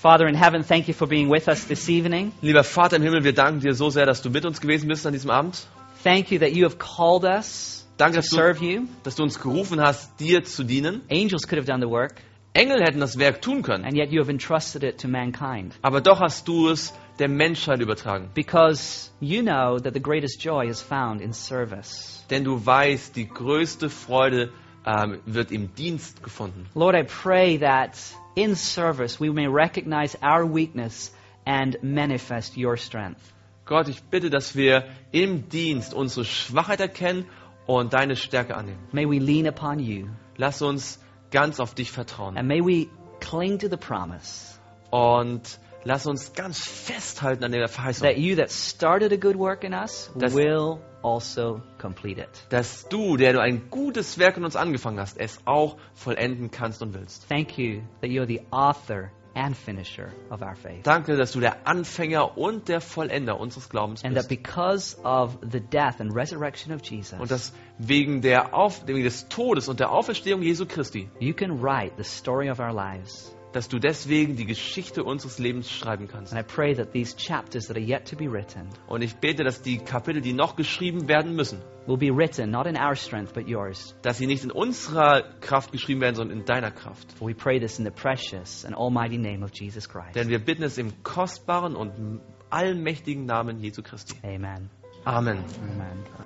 [SPEAKER 1] Father in heaven, thank you for being with us this evening.
[SPEAKER 2] Lieber Vater im Himmel, wir danken dir so sehr, dass du mit uns gewesen bist an diesem Abend.
[SPEAKER 1] Thank you that you have called us
[SPEAKER 2] Danke,
[SPEAKER 1] to
[SPEAKER 2] dass du,
[SPEAKER 1] serve you.
[SPEAKER 2] dass du uns gerufen hast, dir zu dienen.
[SPEAKER 1] Angels could have done the work,
[SPEAKER 2] Engel hätten das Werk tun können,
[SPEAKER 1] and yet you have entrusted it to mankind.
[SPEAKER 2] aber doch hast du es der Menschheit übertragen.
[SPEAKER 1] Because you know that the greatest joy is found in service.
[SPEAKER 2] Denn du weißt, die größte Freude ähm, wird im Dienst gefunden.
[SPEAKER 1] Lord, I pray that in service we may recognize our weakness and manifest your strength.
[SPEAKER 2] Gott, ich bitte, dass wir im Dienst unsere Schwachheit erkennen und deine Stärke annehmen.
[SPEAKER 1] May we lean upon you,
[SPEAKER 2] Lass uns ganz auf dich vertrauen.
[SPEAKER 1] and may we cling to the promise
[SPEAKER 2] Und lass uns ganz festhalten an der Verheißung,
[SPEAKER 1] that you that started a good work in us
[SPEAKER 2] Das-
[SPEAKER 1] will also complete it.
[SPEAKER 2] dass du, der du ein gutes Werk in uns angefangen hast, es auch vollenden kannst und willst.
[SPEAKER 1] Thank you that you're the author and finisher of our faith.
[SPEAKER 2] Danke, dass du der Anfänger und der Vollender unseres Glaubens
[SPEAKER 1] And that
[SPEAKER 2] bist.
[SPEAKER 1] because of the death and resurrection of Jesus,
[SPEAKER 2] Und dass wegen, der Auf, wegen des Todes und der Auferstehung Jesu Christi,
[SPEAKER 1] you can write the story of our lives.
[SPEAKER 2] Dass du deswegen die Geschichte unseres Lebens schreiben kannst.
[SPEAKER 1] And I pray that these chapters that are yet to be written
[SPEAKER 2] Und ich bete, dass die Kapitel, die noch geschrieben werden müssen,
[SPEAKER 1] will be written not in our strength but yours.
[SPEAKER 2] dass sie nicht in unserer Kraft geschrieben werden, sondern in deiner Kraft.
[SPEAKER 1] For we pray this in the precious and almighty name of Jesus Christ.
[SPEAKER 2] Denn wir bitten es im kostbaren und allmächtigen Namen Jesu Christi.
[SPEAKER 1] Amen.
[SPEAKER 2] Amen.
[SPEAKER 1] Amen.